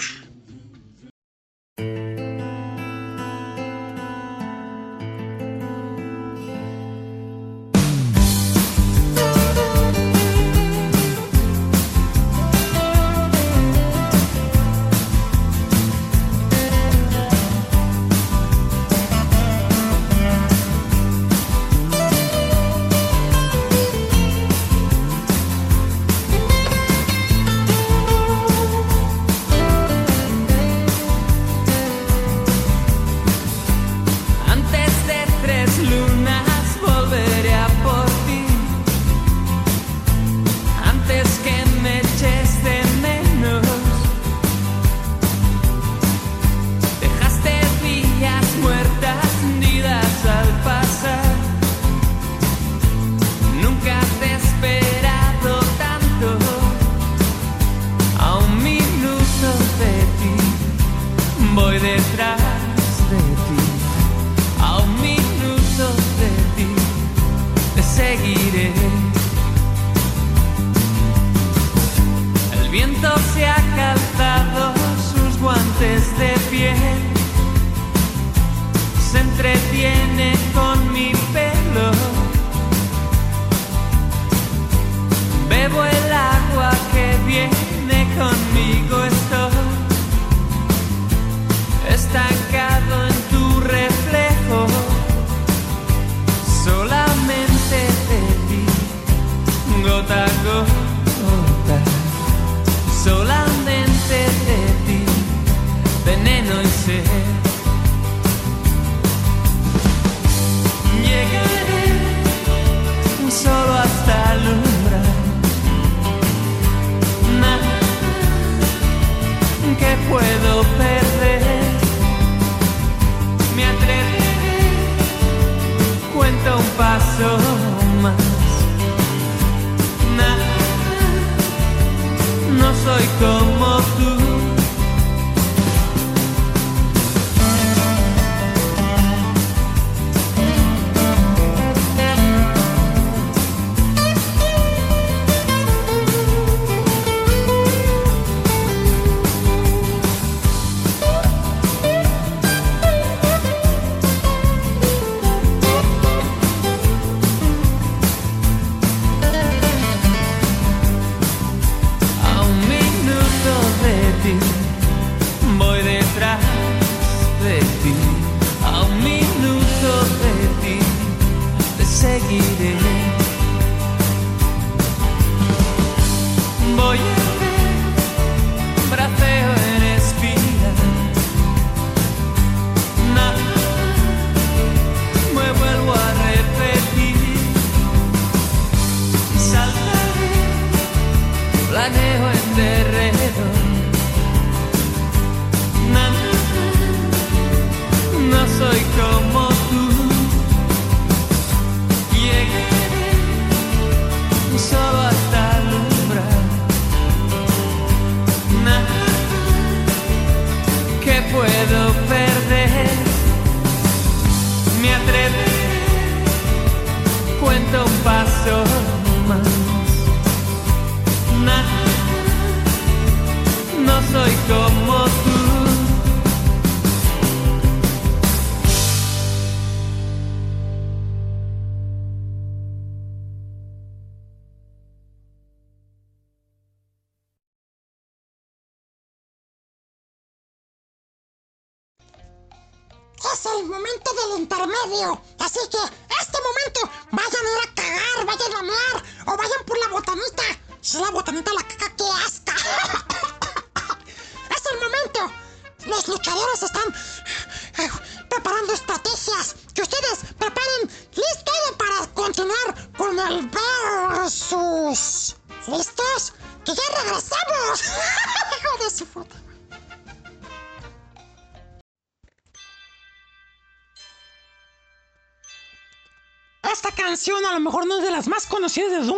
[SPEAKER 2] Ciências 1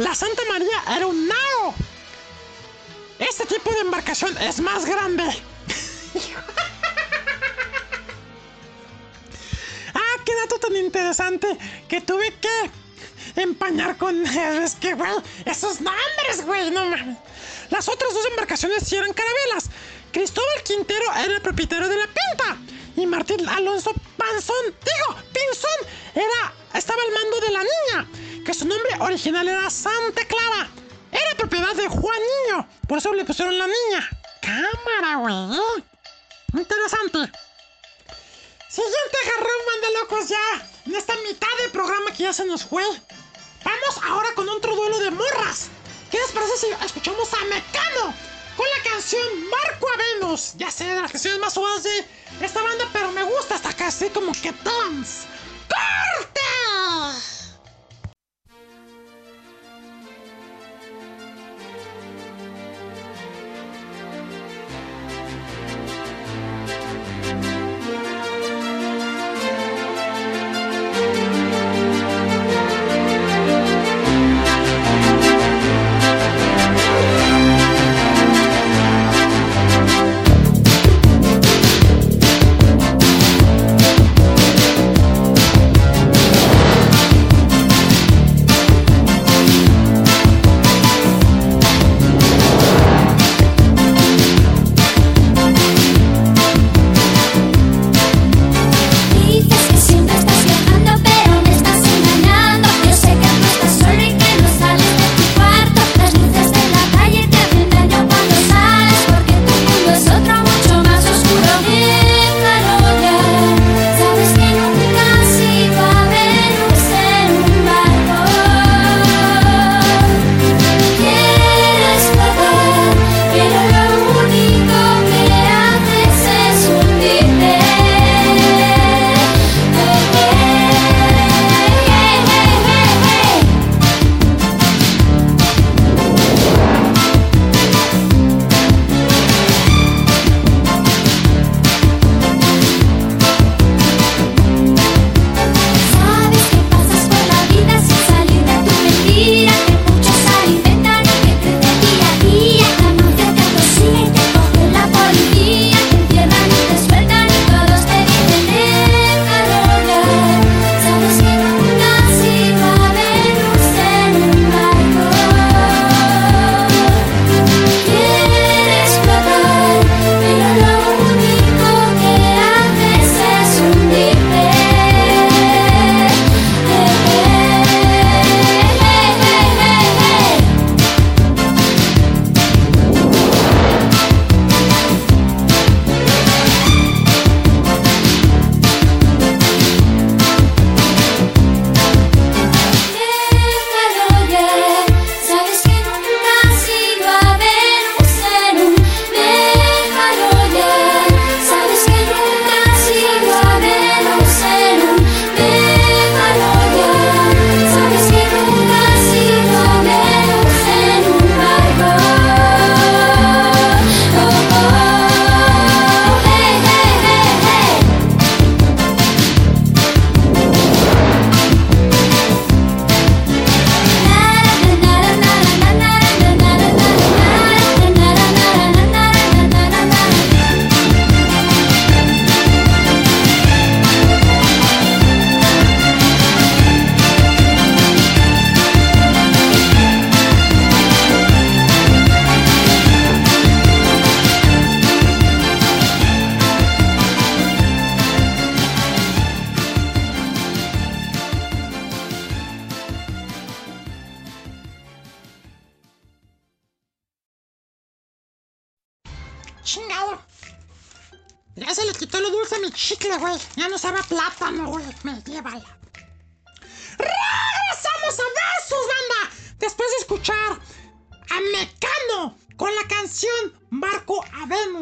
[SPEAKER 2] la Santa María era un nao.
[SPEAKER 14] Este tipo de embarcación es más grande. <laughs> ah, qué dato tan interesante que tuve que empañar con... Es que, güey, esos nombres, güey, no mames. Las otras dos embarcaciones sí eran carabelas. Cristóbal Quintero era el propietario de la Pinta. Y Martín Alonso Panzón, digo, Pinzón, era, estaba al mando de la niña, que su nombre original era Santa Clara. Era propiedad de Juan Niño, por eso le pusieron la niña. Cámara, güey. Interesante. Siguiente jarrón, manda locos ya. En esta mitad del programa que ya se nos fue. Vamos ahora con otro duelo de morras. ¿Qué les parece si escuchamos a Mecano con la canción Marco a Venus? Ya sé, de las canciones más suaves de esta banda, pero me gusta hasta casi como que dance. ¡Corte!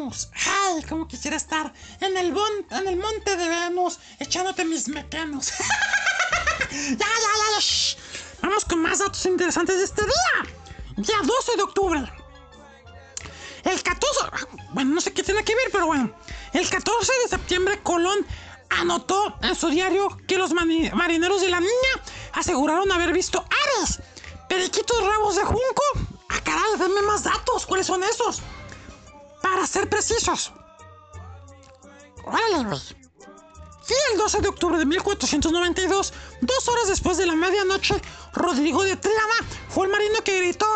[SPEAKER 2] Venus.
[SPEAKER 14] ¡Ay! Como quisiera estar en el, bon- en el monte de Venus echándote mis mecanos. <laughs> ya, ya, ya, shh. Vamos con más datos interesantes de este día. Día 12 de octubre. El 14, bueno, no sé qué tiene que ver, pero bueno. El 14 de septiembre, Colón anotó en su diario que los marineros de la niña aseguraron haber visto aves, periquitos rabos de junco, ah caray,
[SPEAKER 2] denme más datos. ¿Cuáles son esos? Para ser precisos. Órale, güey. Sí, el 12 de octubre de 1492, dos horas después de la medianoche, Rodrigo de Triana fue el marino que gritó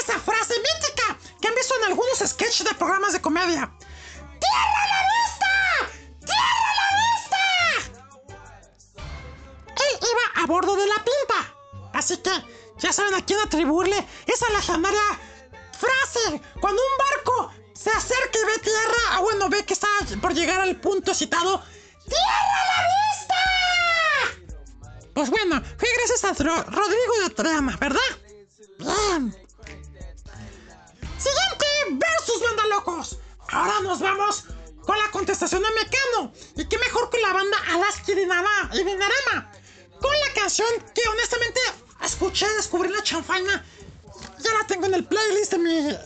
[SPEAKER 2] esa frase mítica que han visto en algunos sketches de programas de comedia. ¡Tierra la vista! ¡Tierra la vista! Él iba a bordo de la pinta. Así que ya saben a quién atribuirle esa legendaria frase. Cuando un barco se acerca y ve tierra, ah bueno, ve que está por llegar al punto citado. ¡Tierra a la vista! Pues bueno, fue gracias a Ro- Rodrigo de Triana, ¿verdad? Bien. Siguiente versus banda locos. Ahora nos vamos con la contestación de Mecano. Y qué mejor que la banda Alaska y Dinarama, y Dinarama. Con la canción que honestamente escuché, descubrí la chanfaina. Ya la tengo en el playlist de mi,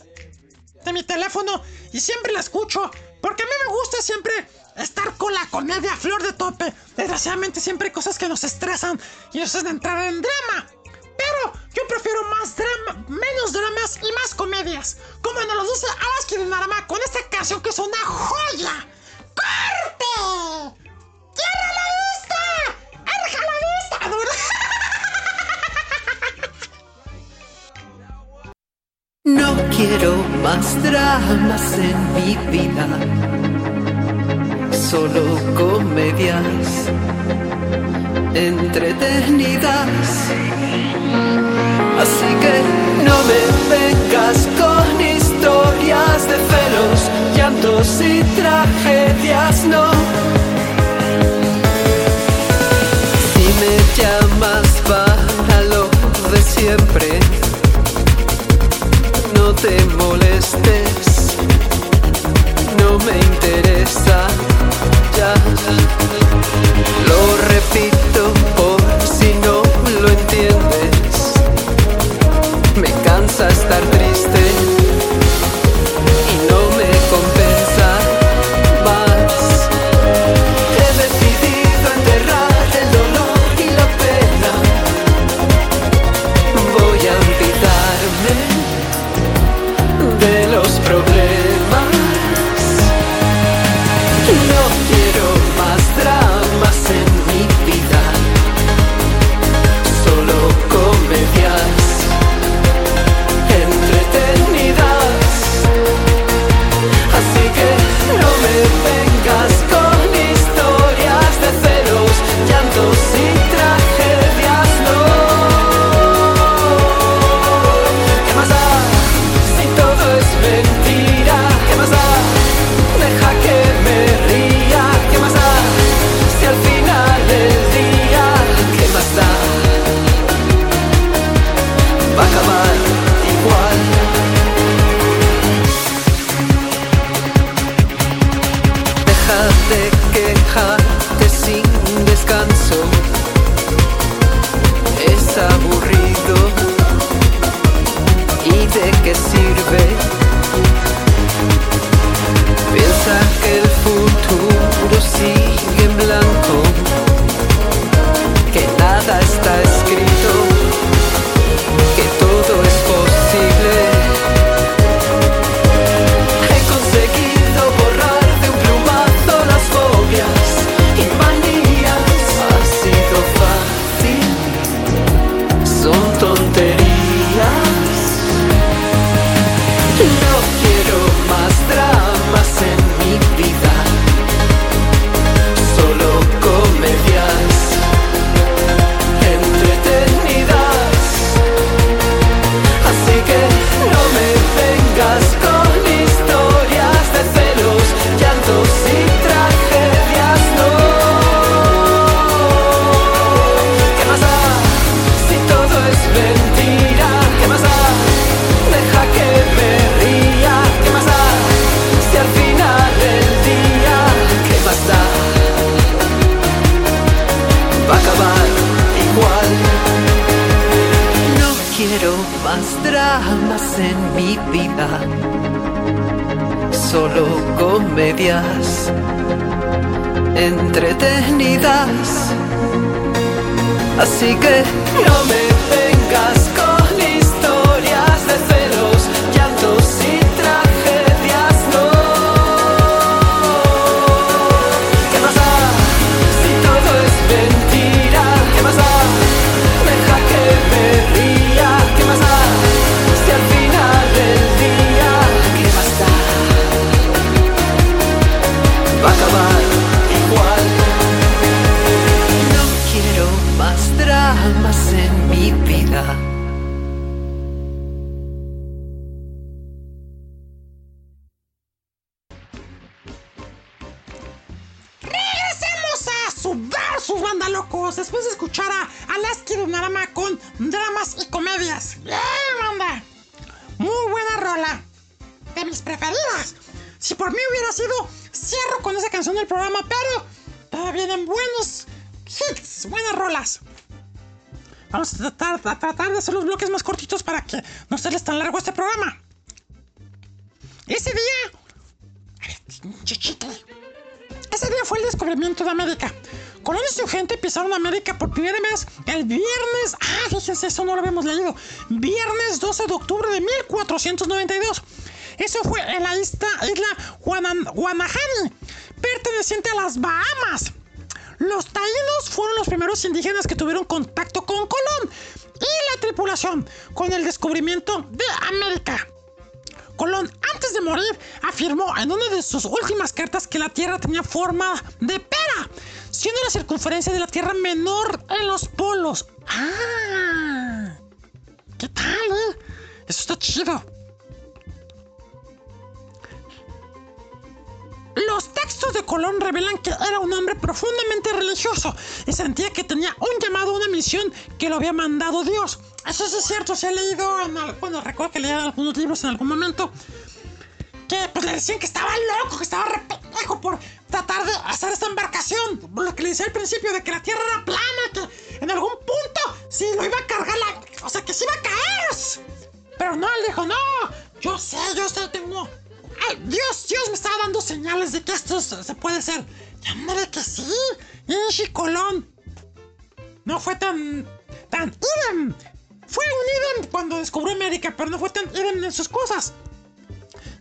[SPEAKER 2] de mi teléfono y siempre la escucho. Porque a mí me gusta siempre estar con la comedia flor de tope. Desgraciadamente siempre hay cosas que nos estresan y nos hacen entrar en drama. Pero yo prefiero más drama, menos dramas y más comedias. Como nos lo dice Alaska Dinarama con esta canción que es una joya. ¡Corte! ¡Tierra a la vista! ¡Arja la vista! <laughs> no,
[SPEAKER 15] quiero más dramas en mi vida, solo comedias entretenidas. Así que no me vengas con historias de celos, llantos y tragedias, no. Si me llamas para de siempre, te molestes, no me interesa, ya. Lo repito por si no lo entiendes, me cansa estar triste de
[SPEAKER 2] pera, siendo la circunferencia de la Tierra menor en los polos. ¡Ah! ¿Qué tal, eh? Eso está chido. Los textos de Colón revelan que era un hombre profundamente religioso y sentía que tenía un llamado, una misión que lo había mandado Dios. Eso sí es cierto, se ha leído en bueno, recuerdo que leí algunos libros en algún momento que pues le decían que estaba loco, de que la Tierra era plana, que en algún punto sí lo iba a cargar la... O sea, que se iba a caer. Pero no, él dijo, no, yo sé, yo sé, tengo... Dios, Dios me estaba dando señales de que esto se puede. Ya de que sí. Y Colón. No fue tan... tan idem. Fue un idem cuando descubrió América, pero no fue tan idem en sus cosas.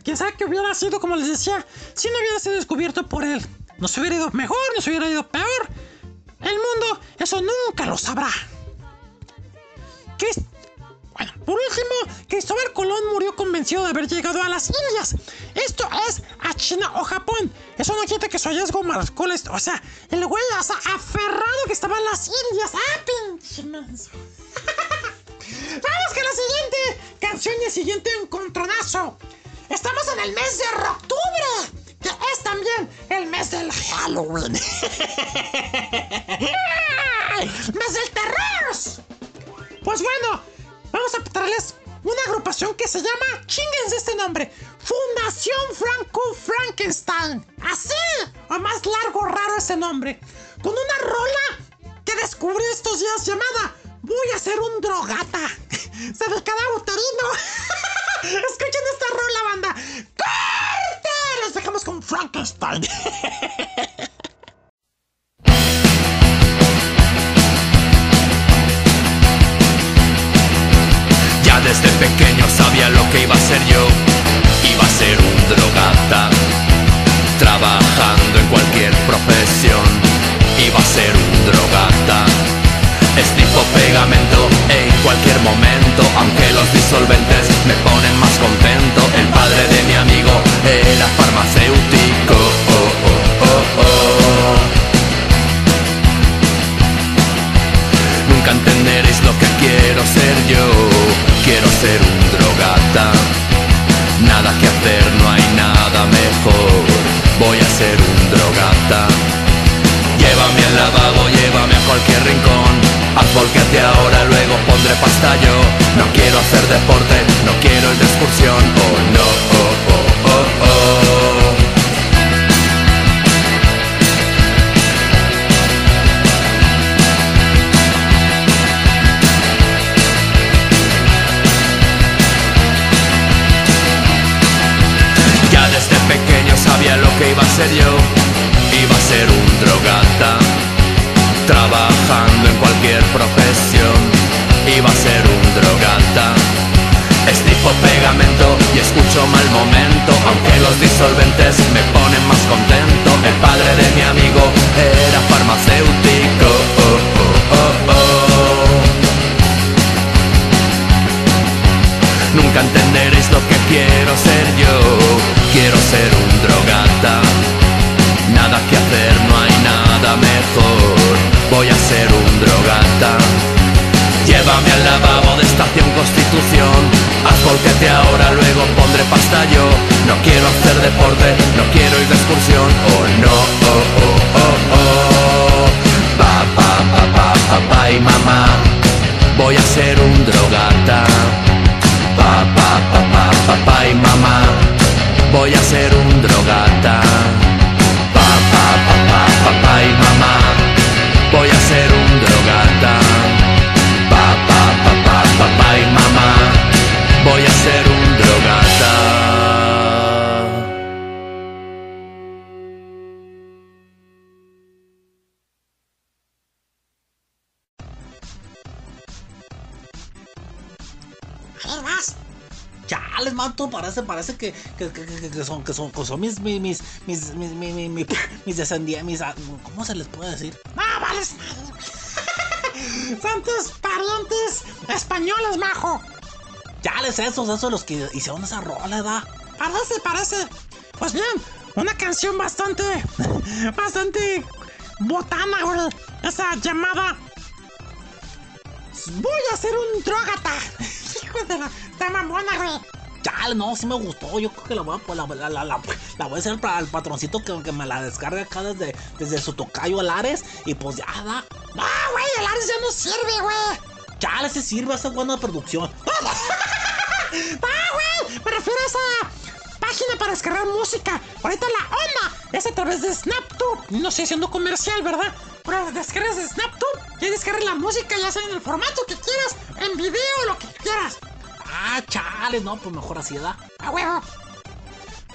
[SPEAKER 2] Quién sabe qué hubiera sido, como les decía, si no hubiera sido descubierto por él. Nos hubiera ido mejor, nos hubiera ido sabrá. Crist- Bueno, por último, Cristóbal Colón murió convencido de haber llegado a las Indias. Esto es a China o Japón. Eso no quita que su hallazgo marcó la O sea, llamada Voy a ser un drogata. Se me queda uterino. <laughs> Escuchen esta rola, banda. ¡Corte! Los dejamos con Frankenstein. <laughs>
[SPEAKER 16] Ya desde pequeño sabía lo que iba a ser yo. Aunque los disolventes me ponen más contento. El padre de mi amigo era farmacéutico. Nunca entenderéis lo que quiero ser yo. Quiero ser un drogata. Nada que hacer, no hay nada mejor. Voy a ser un drogata. Llévame al lavabo, llévame a cualquier rincón. Haz volquete ahora, luego pondré pasta yo. No quiero hacer deporte, no quiero ir de excursión. Oh no, oh, oh, oh, oh. Ya desde pequeño sabía lo que iba a ser yo. Iba a ser un drogata, trabajando en cualquier profesión. Iba a ser un drogata, estripo pegamento y escucho mal momento. Aunque los disolventes me ponen más contento. El padre de mi amigo era farmacéutico. Nunca entenderéis lo que quiero ser yo. Quiero ser un drogata. Nada que hacer, no hay nada mejor voy a ser un drogata. Llévame al lavabo de estación Constitución, haz volquete ahora, luego pondré pasta yo. No quiero hacer deporte, no quiero ir de excursión, oh no, oh, oh, oh, oh.
[SPEAKER 12] Papá, papá, papá y mamá, voy a ser un drogata. Papá, papá, papá y mamá, voy a ser un drogata. Papá, papá, papá y mamá. voy a ser un drogata.
[SPEAKER 2] A ver,
[SPEAKER 17] más. Chales, parece, parece que, que, son, que son, que son mis, mis, mis, mis, mis, mis, descendientes, ah, ¿cómo se les puede decir?
[SPEAKER 2] ¡Ah, vales, santos <laughs> parientes españoles, majo.
[SPEAKER 17] Ya les esos, esos los que hicieron esa rola, ¿da?
[SPEAKER 2] Parece, parece. Pues bien, una canción bastante, <laughs> bastante botana, güey. Esa llamada. Voy a ser un drogata. <laughs> Hijo de la. Está mamona, güey.
[SPEAKER 17] Ya, no, sí me gustó. Yo creo que la voy a, la, la, la, la, la voy a hacer para el patroncito que, que me la descargue acá desde, desde su tocayo Alares. Y pues ya, da.
[SPEAKER 2] Ah, güey, el Ares ya no sirve, güey.
[SPEAKER 17] Ya, se sirve, hace buena producción.
[SPEAKER 2] Ah, <laughs> güey, me refiero a esa página para descargar música. Ahorita la onda es a través de SnapTube. No estoy haciendo comercial, ¿verdad? Pero descargas de SnapTube y descargas la música, ya sea en el formato que quieras, en video, lo que quieras.
[SPEAKER 17] Ah, chale, no, pues mejor así, da.
[SPEAKER 2] A huevo.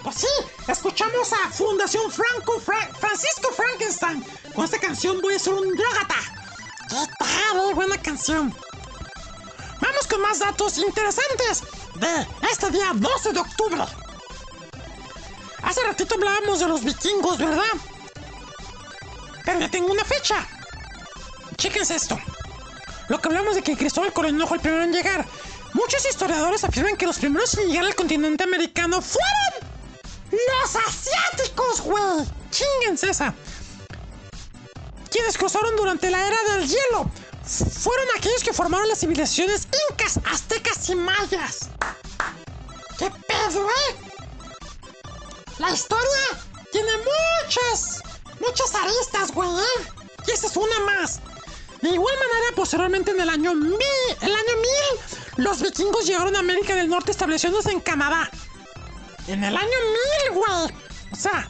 [SPEAKER 2] Pues sí, escuchamos a Fundación Franco Fra- Francisco Frankenstein con esta canción Voy a ser un drogata. ¿Qué tal? Buena canción. Vamos con más datos interesantes de este día 12 de octubre. Hace ratito hablábamos de los vikingos, ¿verdad? Pero ya tengo una fecha. Chéquense esto. Lo que hablamos de que Cristóbal Colón fue el primero en llegar. Muchos historiadores afirman que los primeros en llegar al continente americano fueron los asiáticos, güey. Chinguense esa. Quienes cruzaron durante la era del hielo fueron aquellos que formaron las civilizaciones incas, aztecas y mayas. ¿Qué pedo, eh? La historia tiene muchas, muchas aristas, güey, ¿eh? Y esta es una más. De igual manera, posteriormente en el año 1000, el año 1000, los vikingos llegaron a América del Norte estableciéndose en Canadá. En el año 1000, güey. O sea,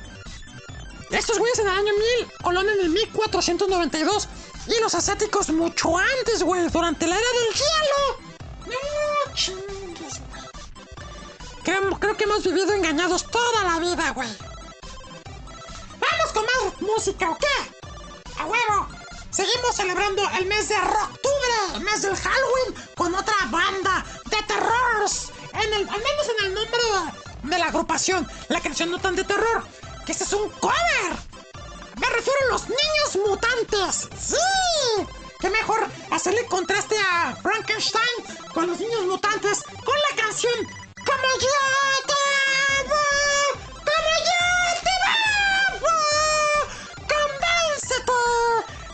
[SPEAKER 2] estos güeyes en el año 1000, Colón en el 1492 y los asiáticos mucho antes, güey, durante la era del hielo. No chingues, güey. Creo, que hemos vivido engañados toda la vida, güey. Vamos con más música, ¿o qué? A huevo. Seguimos celebrando el mes de octubre, mes del Halloween, con otra banda de terrors. En el, al menos en el nombre de la agrupación, la canción no tan de terror, que este es un cover. Me refiero a los niños mutantes. ¡Sí! Qué mejor hacerle contraste a Frankenstein con los niños mutantes con la canción Como yo te amo, como yo te amo. Convéncete,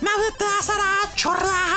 [SPEAKER 2] nadie te hará chorrear,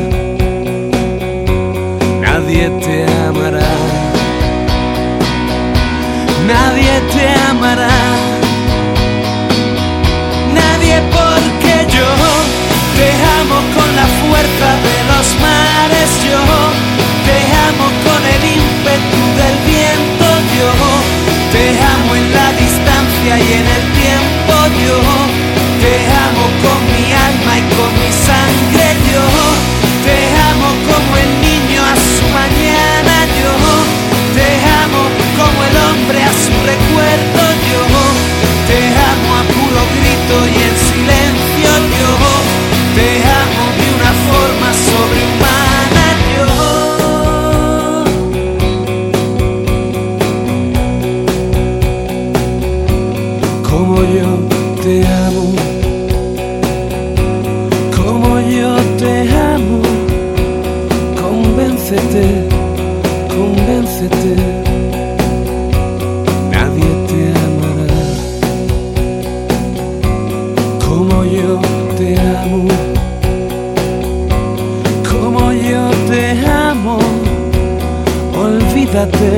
[SPEAKER 18] Olvídate,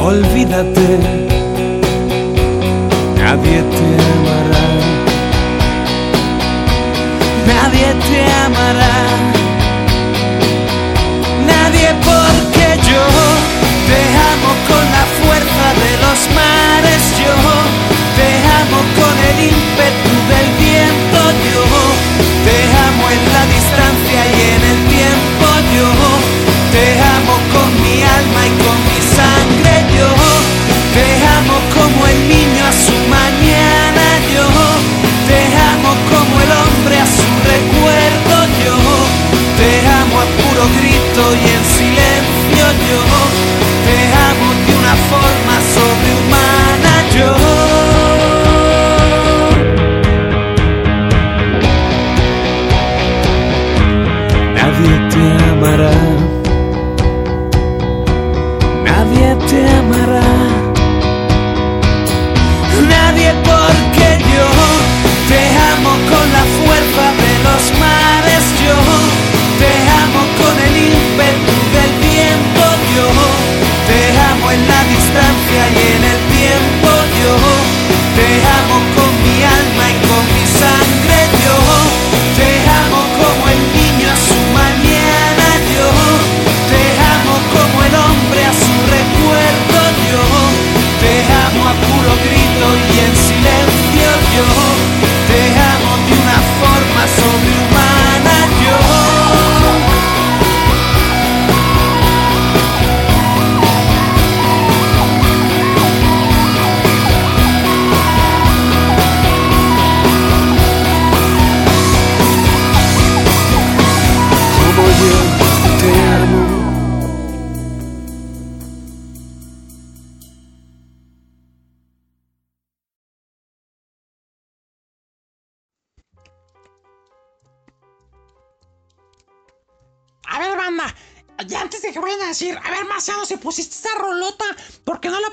[SPEAKER 18] olvídate. Nadie te amará. Nadie te amará. Nadie porque yo te amo con la fuerza de los mares. Yo te amo con el ímpetu del viento. Yo te amo en la grito y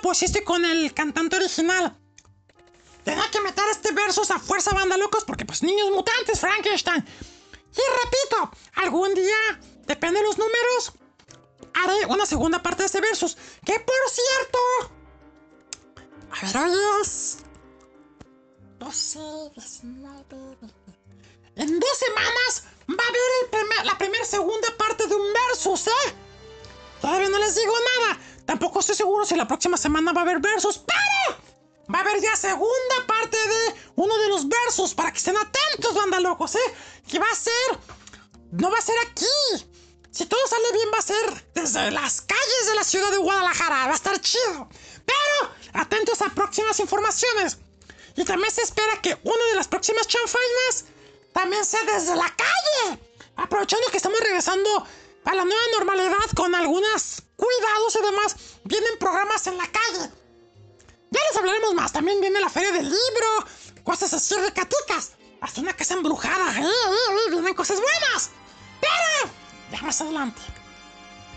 [SPEAKER 2] pusiste con el cantante original? Tenía que meter este versus a fuerza, banda locos, porque pues niños mutantes, Frankenstein. Y repito, algún día, depende de los números, haré una segunda parte de este versus. Que por cierto. A ver, hoy es. 12, 19. En dos semanas va a haber la primera segunda parte de un versus, ¿eh? Todavía no les digo nada. Tampoco estoy seguro si la próxima semana va a haber versus, pero va a haber ya segunda parte de uno de los versos para que estén atentos, banda locos, ¿eh? Que va a ser. No va a ser aquí. Si todo sale bien, va a ser desde las calles de la ciudad de Guadalajara. Va a estar chido. Pero atentos a próximas informaciones. Y también se espera que una de las próximas chanfainas también sea desde la calle. Aprovechando que estamos regresando a la nueva normalidad con algunos cuidados y demás, vienen programas en la calle. Ya les hablaremos más. También viene la feria del libro, cosas así ricaticas. Hasta una casa embrujada. ¡Eh! Vienen cosas buenas. Pero, ya más adelante.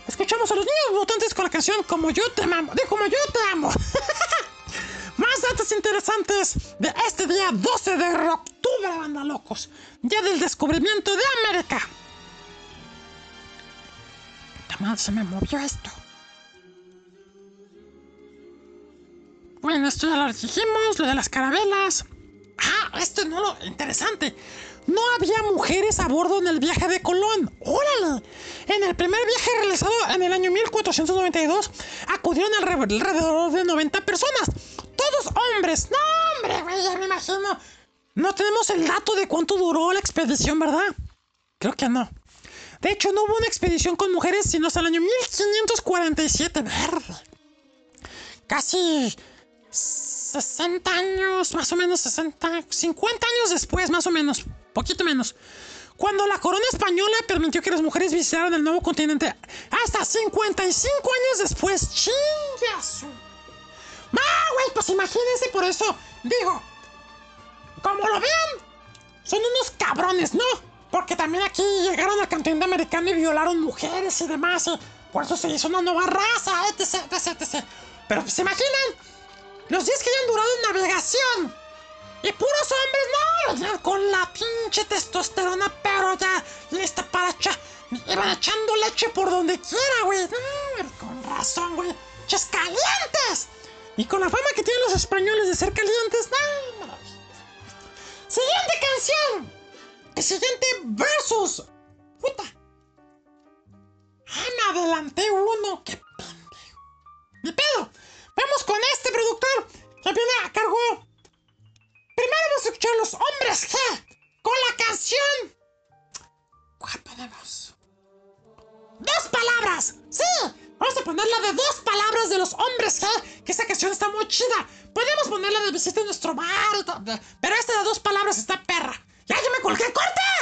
[SPEAKER 2] Escuchamos a los niños mutantes con la canción Como yo te amo. De Como yo te amo. <laughs> Más datos interesantes de este día 12 de octubre, banda locos. Día del descubrimiento de América. Madre, se me movió esto. Bueno, esto ya lo dijimos, lo de las carabelas. Ah, esto no lo... Interesante. No había mujeres a bordo en el viaje de Colón. ¡Órale! En el primer viaje realizado en el año 1492, acudieron alre- alrededor de 90 personas. Todos hombres. No, hombre, güey, ya me imagino. No tenemos el dato de cuánto duró la expedición, ¿verdad? Creo que no. De hecho, no hubo una expedición con mujeres sino hasta el año 1547. Verde. Casi 60 años, más o menos 60, 50 años después, más o menos, poquito menos. Cuando la corona española permitió que las mujeres visitaran el nuevo continente hasta 55 años después. ¡Chingazo! ¡Ah, güey! Pues imagínense por eso. Digo, como lo vean, son unos cabrones, ¿no?
[SPEAKER 11] Porque también aquí llegaron al continente americano y violaron mujeres y demás. Y por eso se hizo una nueva raza, etc, etc, etc. Pero ¿se imaginan? Los días que hayan durado en navegación. Y puros hombres, no, con la pinche testosterona, pero ya lista para echar. Iban echando leche por donde quiera, güey. Con razón, güey. ¡Ches calientes! Y con la fama que tienen los españoles de ser calientes, no. Siguiente canción. Siguiente versus. Puta. Ah, me adelanté uno. Qué pendejo. Pedo. Vamos con este productor que viene a cargo. Primero vamos a escuchar los hombres G con la canción. ¿Cuál? Dos palabras. Sí. Vamos a poner la de dos palabras de los hombres G. Que esta canción está muy chida. Podemos ponerla de visita en nuestro bar. Pero esta de dos palabras está perra. ¡Ya, ya me colgué! ¡Corta!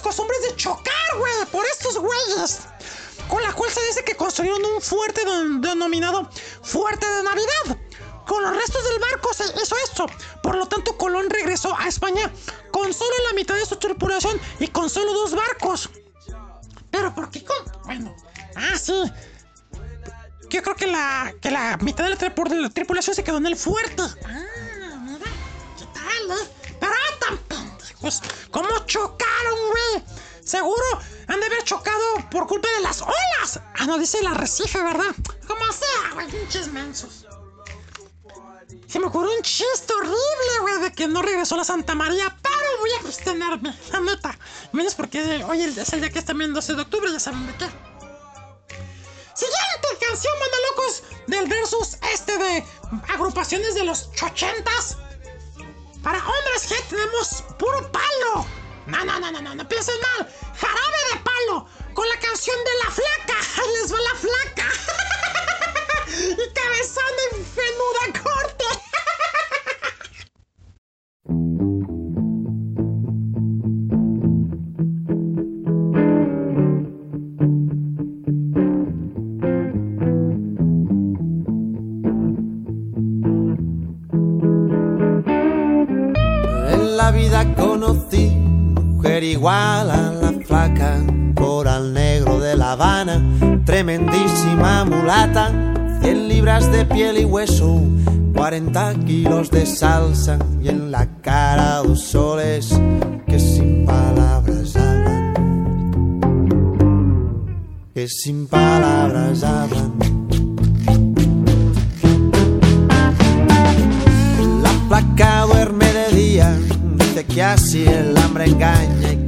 [SPEAKER 2] Costumbres de chocar, güey. Por estos güeyes. Con la cual se dice que construyeron un fuerte denominado Fuerte de Navidad. Con los restos del barco se hizo esto. Por lo tanto, Colón regresó a España con solo la mitad de su tripulación y con solo dos barcos. Pero ¿por qué con...? Bueno, ah, sí. Yo creo que la, que la mitad de la, tripulación se quedó en el fuerte. Ah, ¿qué tal, eh? Pendejos. ¿Cómo chocaron, güey? Seguro han de haber chocado por culpa de las olas. Ah, no, dice el arrecife, ¿verdad? Como sea, güey, pinches mensos. Se me ocurrió un chiste horrible, güey, de que no regresó la Santa María, pero voy a abstenerme, <laughs> la neta. Menos porque hoy es el día que están viendo 12 de octubre, ya saben de qué. Siguiente canción, manda locos, del versus este de agrupaciones de los ochentas. Para hombres G tenemos puro palo. No, no, no, no, no, no piensen mal. Jarabe de palo con la canción de la flaca. Ahí <laughs> les va la flaca. <laughs> y cabezón de fenuda corte.
[SPEAKER 19] Igual a la flaca, coral negro de La Habana, tremendísima mulata, 100 libras de piel y hueso, 40 kilos de salsa y en la cara dos soles que sin palabras hablan, que sin palabras hablan. La placa duerme de día, dice que así el hambre engaña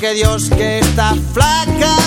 [SPEAKER 19] porque Dios que está flaca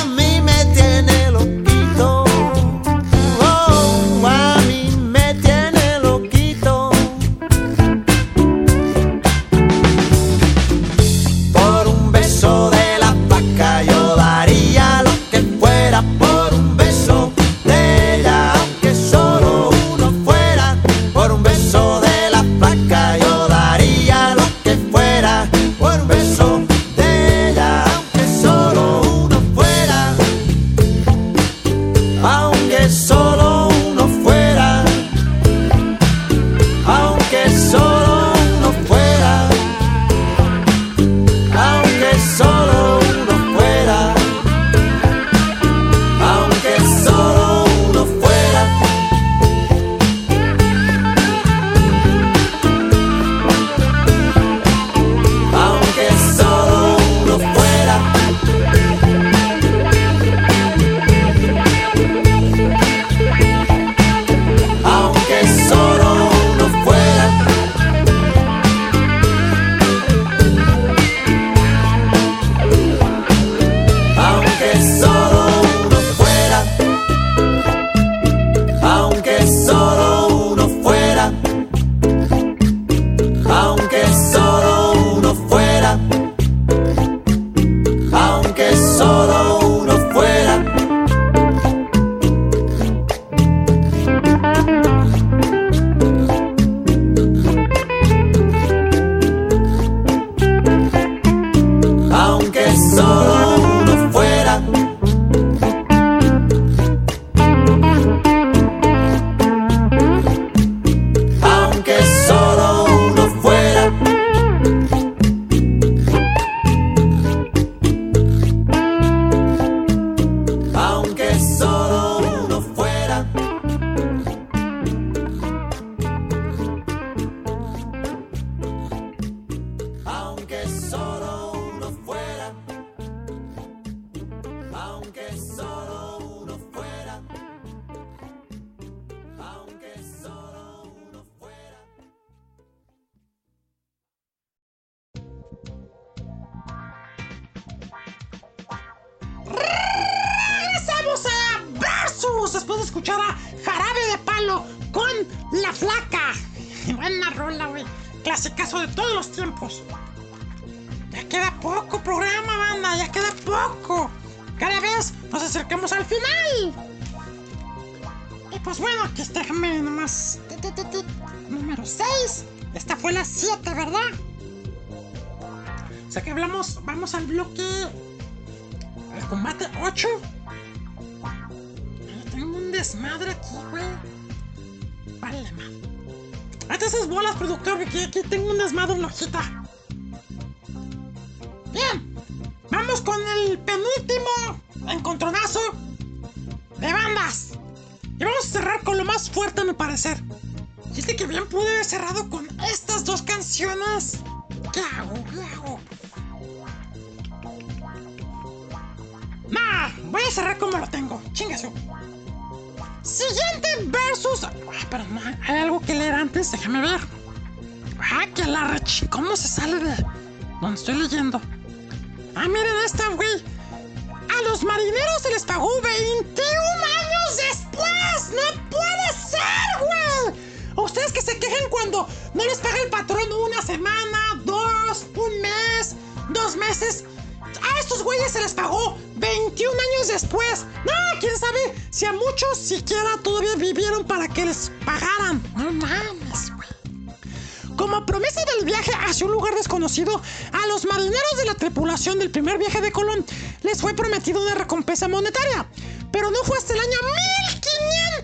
[SPEAKER 20] monetaria. Pero no fue hasta el año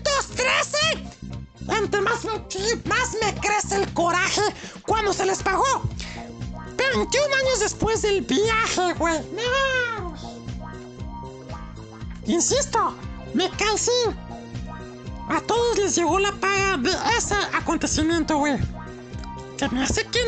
[SPEAKER 20] 1513. Ante más, más me crece el coraje cuando se les pagó. 21 años después del viaje, güey. Insisto, me cansé. A todos les llegó la paga de ese acontecimiento, güey. Que me hace que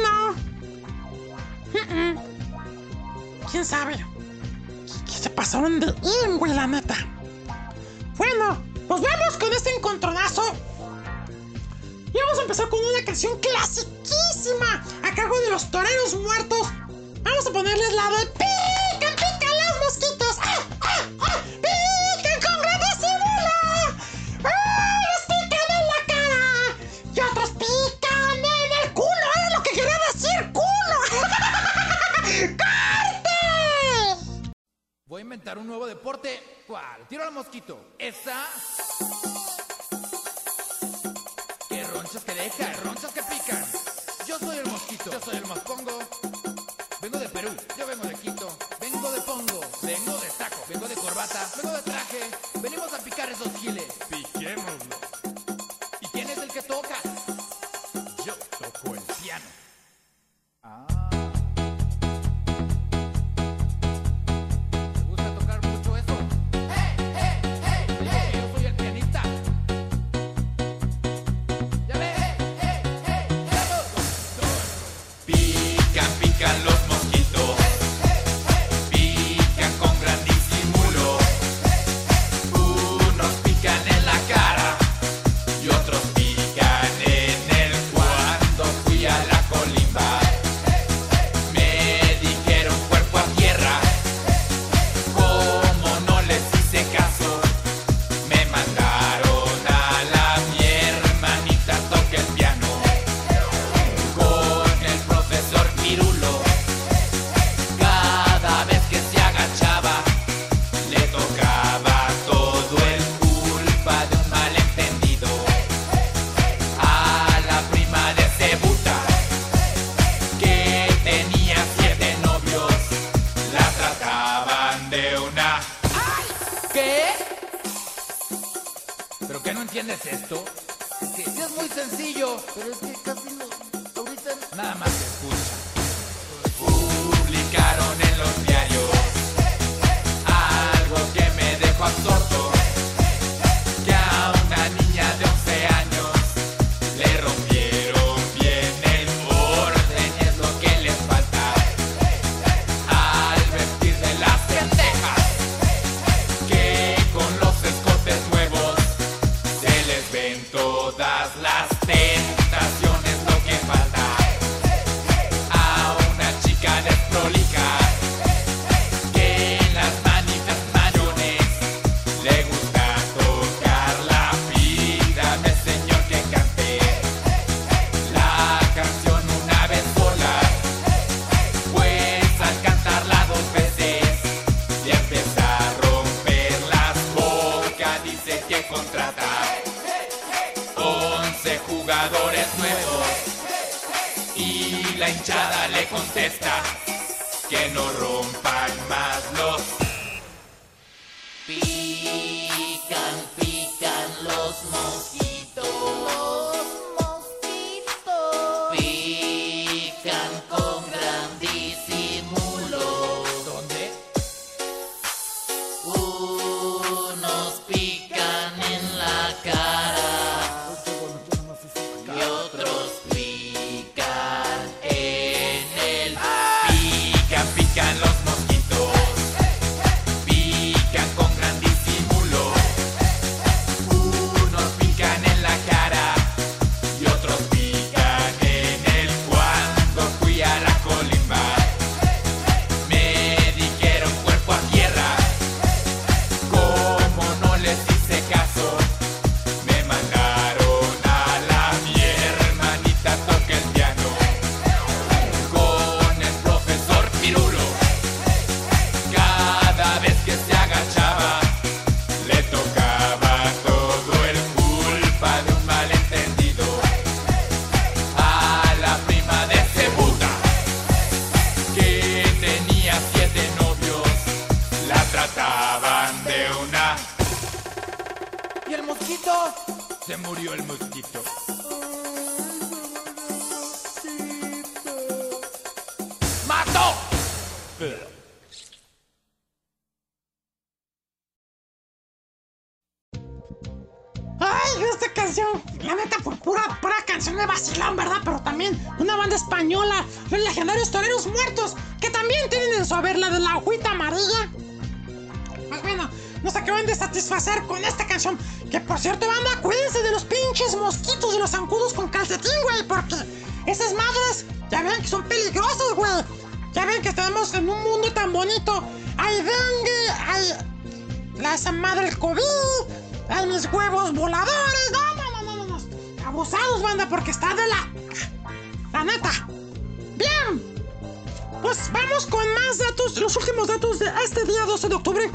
[SPEAKER 2] 12 de octubre.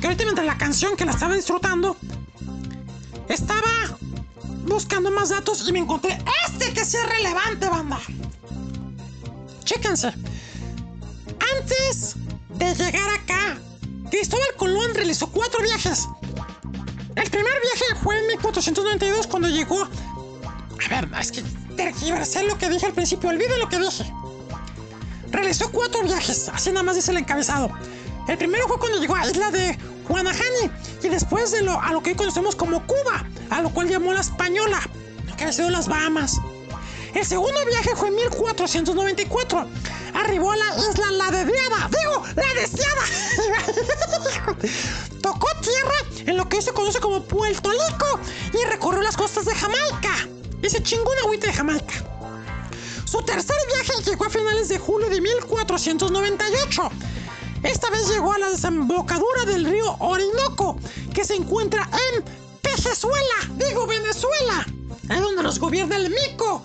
[SPEAKER 2] Que ahorita mientras la canción que la estaba disfrutando, estaba buscando más datos y me encontré este que sí es relevante, banda. Chéquense. Antes de llegar acá, Cristóbal Colón realizó cuatro viajes. El primer viaje fue en 1492 cuando llegó. A ver, es que tergiversé lo que dije al principio, olviden lo que dije. Realizó cuatro viajes, así nada más dice el encabezado. El primero fue cuando llegó a isla de Guanajani y después de lo, a lo que hoy conocemos como Cuba, a lo cual llamó la Española, lo que ha sido las Bahamas. El segundo viaje fue en 1494. Arribó a la isla La Deseada. Digo, La Deseada. <laughs> Tocó tierra en lo que hoy se conoce como Puerto Rico y recorrió las costas de Jamaica. Y se chingó una agüita de Jamaica. Su tercer viaje llegó a finales de julio de 1498. Esta vez llegó a la desembocadura del río Orinoco, que se encuentra en Venezuela, digo Venezuela, es donde los gobierna el mico.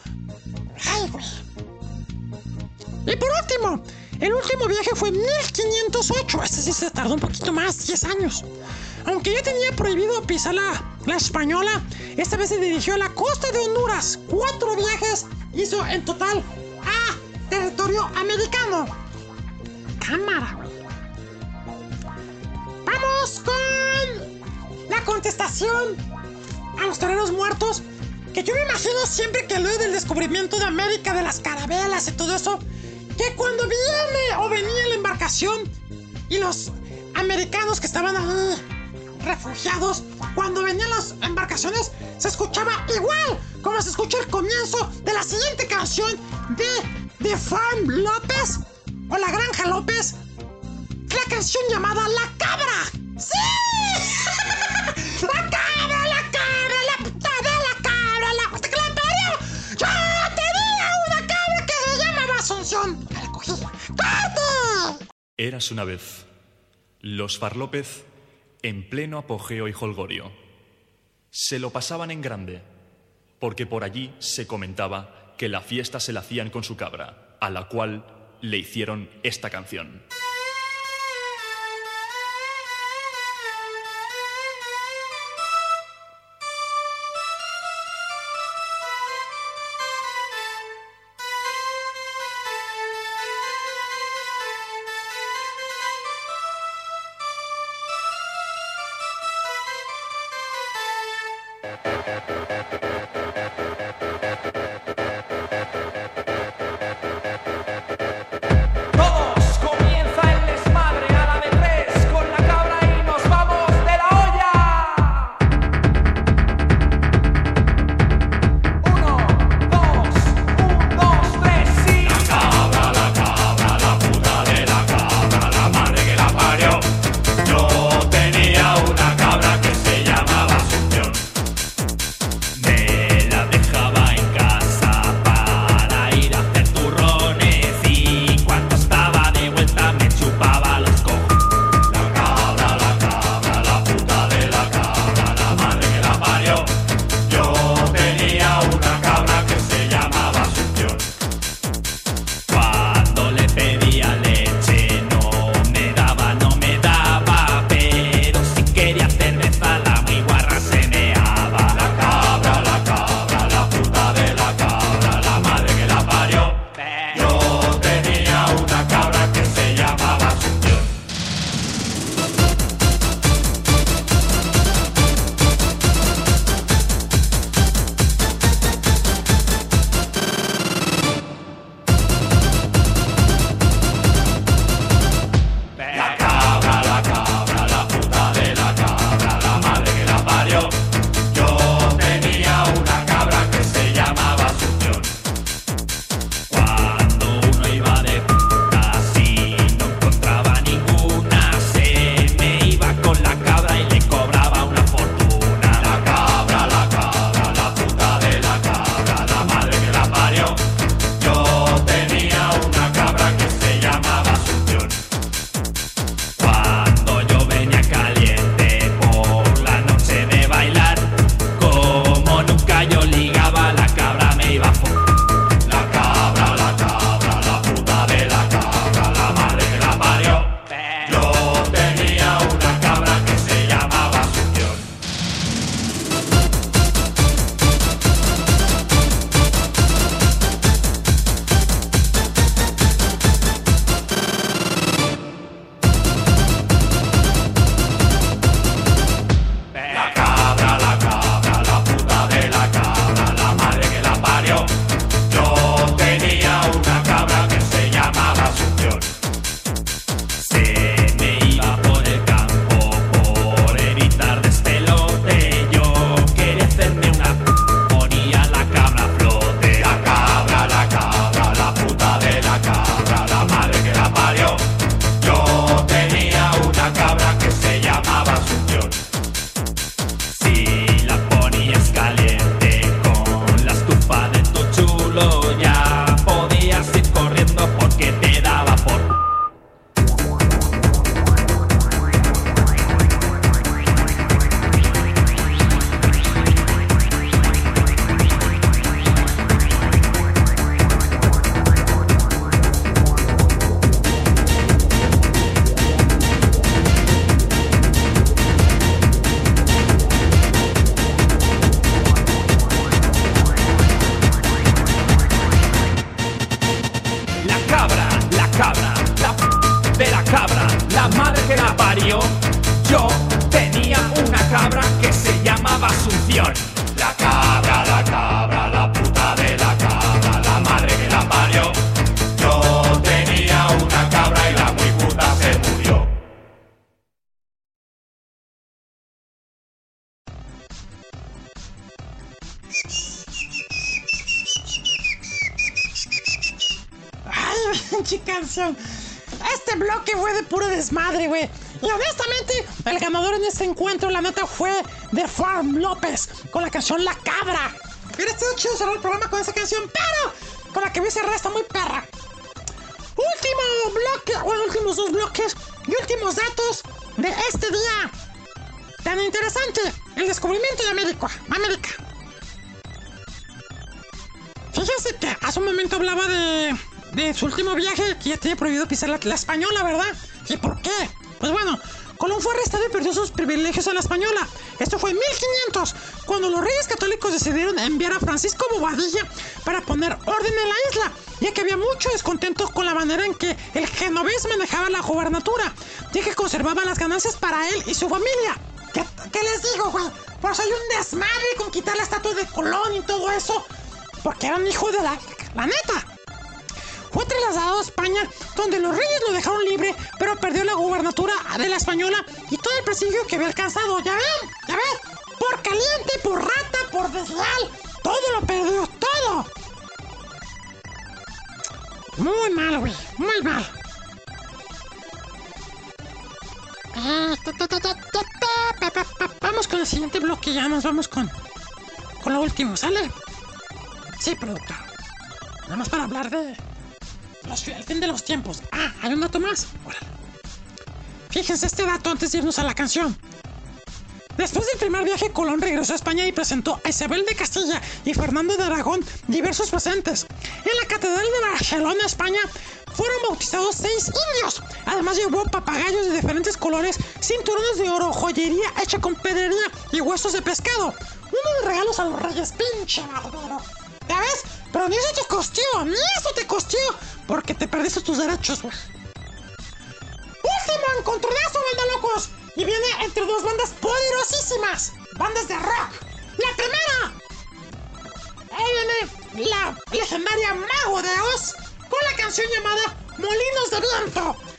[SPEAKER 2] Ay, güey. Y por último, el último viaje fue en 1508. Este sí se tardó un poquito más, 10 años. Aunque ya tenía prohibido pisar la, la española, esta vez se dirigió a la costa de Honduras. Cuatro viajes hizo en total a territorio americano. Cámara. Vamos con la contestación a los toreros muertos. Que yo me imagino siempre que leo del descubrimiento de América, de las carabelas y todo eso, que cuando viene o venía la embarcación y los americanos que estaban ahí refugiados, cuando venían las embarcaciones, se escuchaba igual como se escucha el comienzo de la siguiente canción de The Farm López o La Granja López, la canción llamada La Cabra. ¡Sí! <laughs> ¡La cabra, la cabra, la puta de la cabra, la puta que la parió! ¡Yo tenía una cabra que se llamaba Asunción! ¡Me la cogí! ¡Corte!
[SPEAKER 21] Eras una vez los Farlópez en pleno apogeo y holgorio. Se lo pasaban en grande, porque por allí se comentaba que la fiesta se la hacían con su cabra, a la cual le hicieron esta canción.
[SPEAKER 2] Este bloque fue de puro desmadre, güey. Y honestamente, el ganador en este encuentro, la neta, fue The Farm López con la canción La ya prohibido pisar la, la española, ¿verdad? ¿Y por qué? Pues bueno, Colón fue arrestado y perdió sus privilegios en la española. Esto fue en 1500, cuando los reyes católicos decidieron enviar a Francisco Bobadilla para poner orden en la isla, ya que había mucho descontento con la manera en que el genovés manejaba la gobernatura, ya que conservaba las ganancias para él y su familia. ¿Qué, les digo, güey? Pues hay un desmadre con quitar la estatua de Colón y todo eso, porque era un hijo de la... la neta. Donde los reyes lo dejaron libre, pero perdió la gubernatura de la española y todo el prestigio que había alcanzado. ¿Ya ven? ¿Ya ven? Por caliente, por rata, por desleal. Todo lo perdió, todo. Muy mal, güey. Muy mal. Vamos con el siguiente bloque, ya nos vamos con, con lo último, ¿sale? Sí, productor. Nada más para hablar de el fin de los tiempos. Ah, hay un dato más. Fíjense este dato antes de irnos a la canción. Después del primer viaje, Colón regresó a España y presentó a Isabel de Castilla y Fernando de Aragón diversos presentes. En la Catedral de Barcelona, España, fueron bautizados seis indios. Además llevó papagayos de diferentes colores, cinturones de oro, joyería hecha con pedrería y huesos de pescado. Unos regalos a los reyes, pinche barbero. ¿Ya ves? Pero ni eso te costó, ni eso te costó, porque te perdiste tus derechos, güey. Último encontronazo, banda locos. Y viene entre dos bandas poderosísimas. Bandas de rock. La primera. Ahí viene la legendaria Mago de Oz con la canción llamada Molinos de Viento.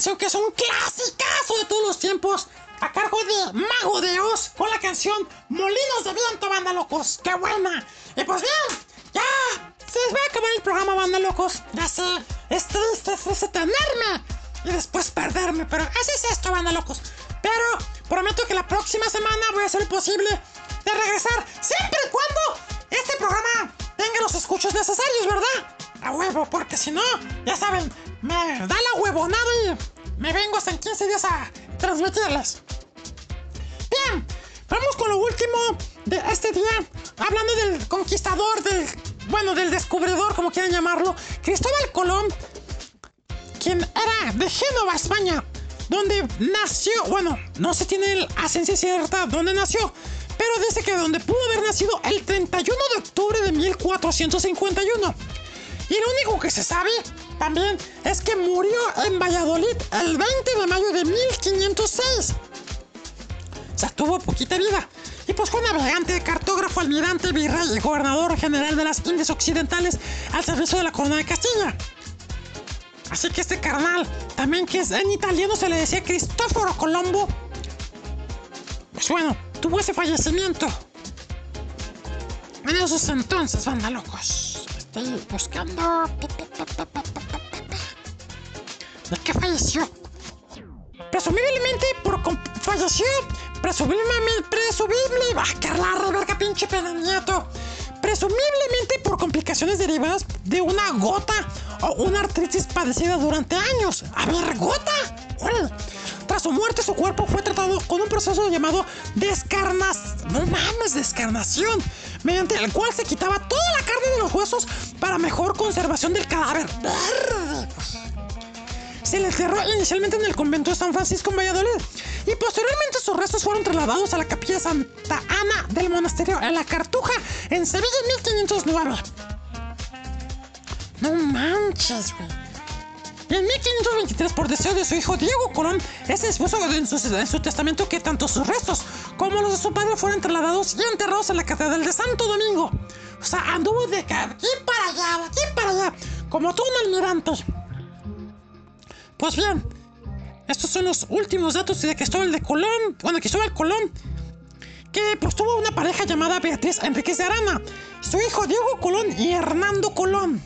[SPEAKER 2] Canción que es un clasicazo de todos los tiempos, a cargo de Mago de Oz, con la canción Molinos de Viento, banda locos. ¡Qué buena! Y pues bien, ya se va a acabar el programa, banda locos. Ya sé, es triste, es triste tenerme y después perderme, pero así es esto, banda locos. Pero prometo que la próxima semana voy a hacer lo posible de regresar, siempre y cuando este programa tenga los escuchos necesarios, ¿verdad? A huevo, porque si no, ya saben, me da la huevonada y me vengo hasta en 15 días a transmitirles. Bien, vamos con lo último de este día, hablando del conquistador, del, bueno, del descubridor, como quieran llamarlo, Cristóbal Colón, quien era de Génova, España, donde nació, bueno, no se tiene la ciencia cierta dónde nació, pero dice que donde pudo haber nacido el 31 de octubre de 1451. Y lo único que se sabe también es que murió en Valladolid el 20 de mayo de 1506. O sea, tuvo poquita vida. Y pues fue navegante, cartógrafo, almirante, virrey y gobernador general de las Indias Occidentales al servicio de la corona de Castilla. Así que este carnal, también que es en italiano se le decía Cristóforo Colombo, pues bueno, tuvo ese fallecimiento. En esos entonces, banda locos. Estoy buscando. ¿De qué falleció? Presumiblemente por. Falleció. Presumiblemente. Presumible. ¡Ah, Carla, reverga, pinche Peña Nieto! Presumiblemente por complicaciones derivadas de una gota o una artritis padecida durante años. A ver, gota. Tras su muerte, su cuerpo fue tratado con un proceso llamado descarnación. No mames, descarnación. Mediante el cual se quitaba toda la carne de los huesos para mejor conservación del cadáver. Se le enterró inicialmente en el convento de San Francisco en Valladolid y posteriormente sus restos fueron trasladados a la capilla Santa Ana del monasterio en la Cartuja en Sevilla en 1509. No manches, güey. Y en 1523, por deseo de su hijo Diego Colón, este dispuso en su, en testamento que tanto sus restos como los de su padre fueran trasladados y enterrados en la Catedral de Santo Domingo. O sea, anduvo de aquí para allá, de aquí para allá, como todo un almirante. Pues bien, estos son los últimos datos de Cristóbal de Colón, bueno, Cristóbal Colón, que pues tuvo una pareja llamada Beatriz Enríquez de Arana, su hijo Diego Colón y Hernando Colón.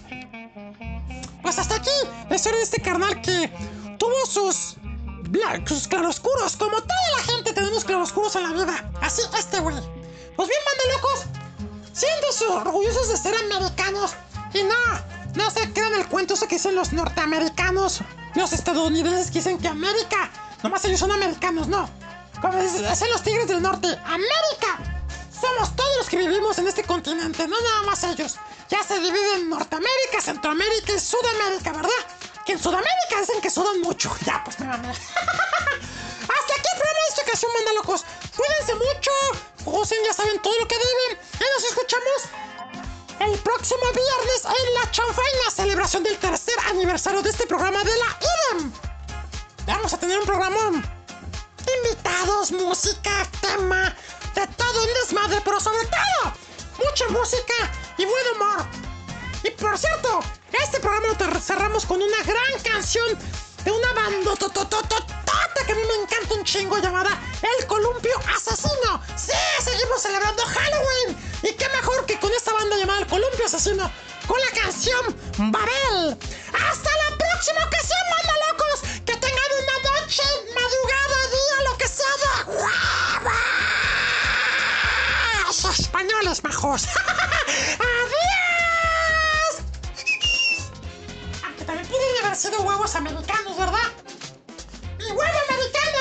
[SPEAKER 2] Pues hasta aquí la historia de este carnal que tuvo sus, sus claroscuros, como toda la gente tenemos claroscuros en la vida. Así este güey. Pues bien, manda locos, siéntanse orgullosos de ser americanos y no, no se crean el cuento ese que dicen los norteamericanos, los estadounidenses que dicen que América, nomás ellos son americanos, no. Como dicen los tigres del norte, América. Somos todos los que vivimos en este continente, no nada más ellos. Ya se divide en Norteamérica, Centroamérica y Sudamérica, ¿verdad? Que en Sudamérica dicen que sudan mucho. Ya, pues me mamé. <laughs> Hasta aquí el programa de esta ocasión, manda locos. Cuídense mucho. Gocen, ya saben todo lo que deben. Y nos escuchamos el próximo viernes en la chanfaina celebración del tercer aniversario de este programa de la IDEM. Vamos a tener un programón. Invitados, música, tema, de todo un desmadre, pero sobre todo, mucha música y buen humor. Y por cierto, este programa lo cerramos con una gran canción de una banda que a mí me encanta un chingo llamada El Columpio Asesino. Sí, seguimos celebrando Halloween. Y qué mejor que con esta banda llamada El Columpio Asesino, con la canción Babel. Hasta la próxima ocasión, manda locos. Que tengan una noche, madrugada, día, lo que sea huevos. Españoles majos. <laughs> ¡Adiós! Aunque también pudieron haber sido huevos americanos, ¿verdad? ¡Mi huevo americano!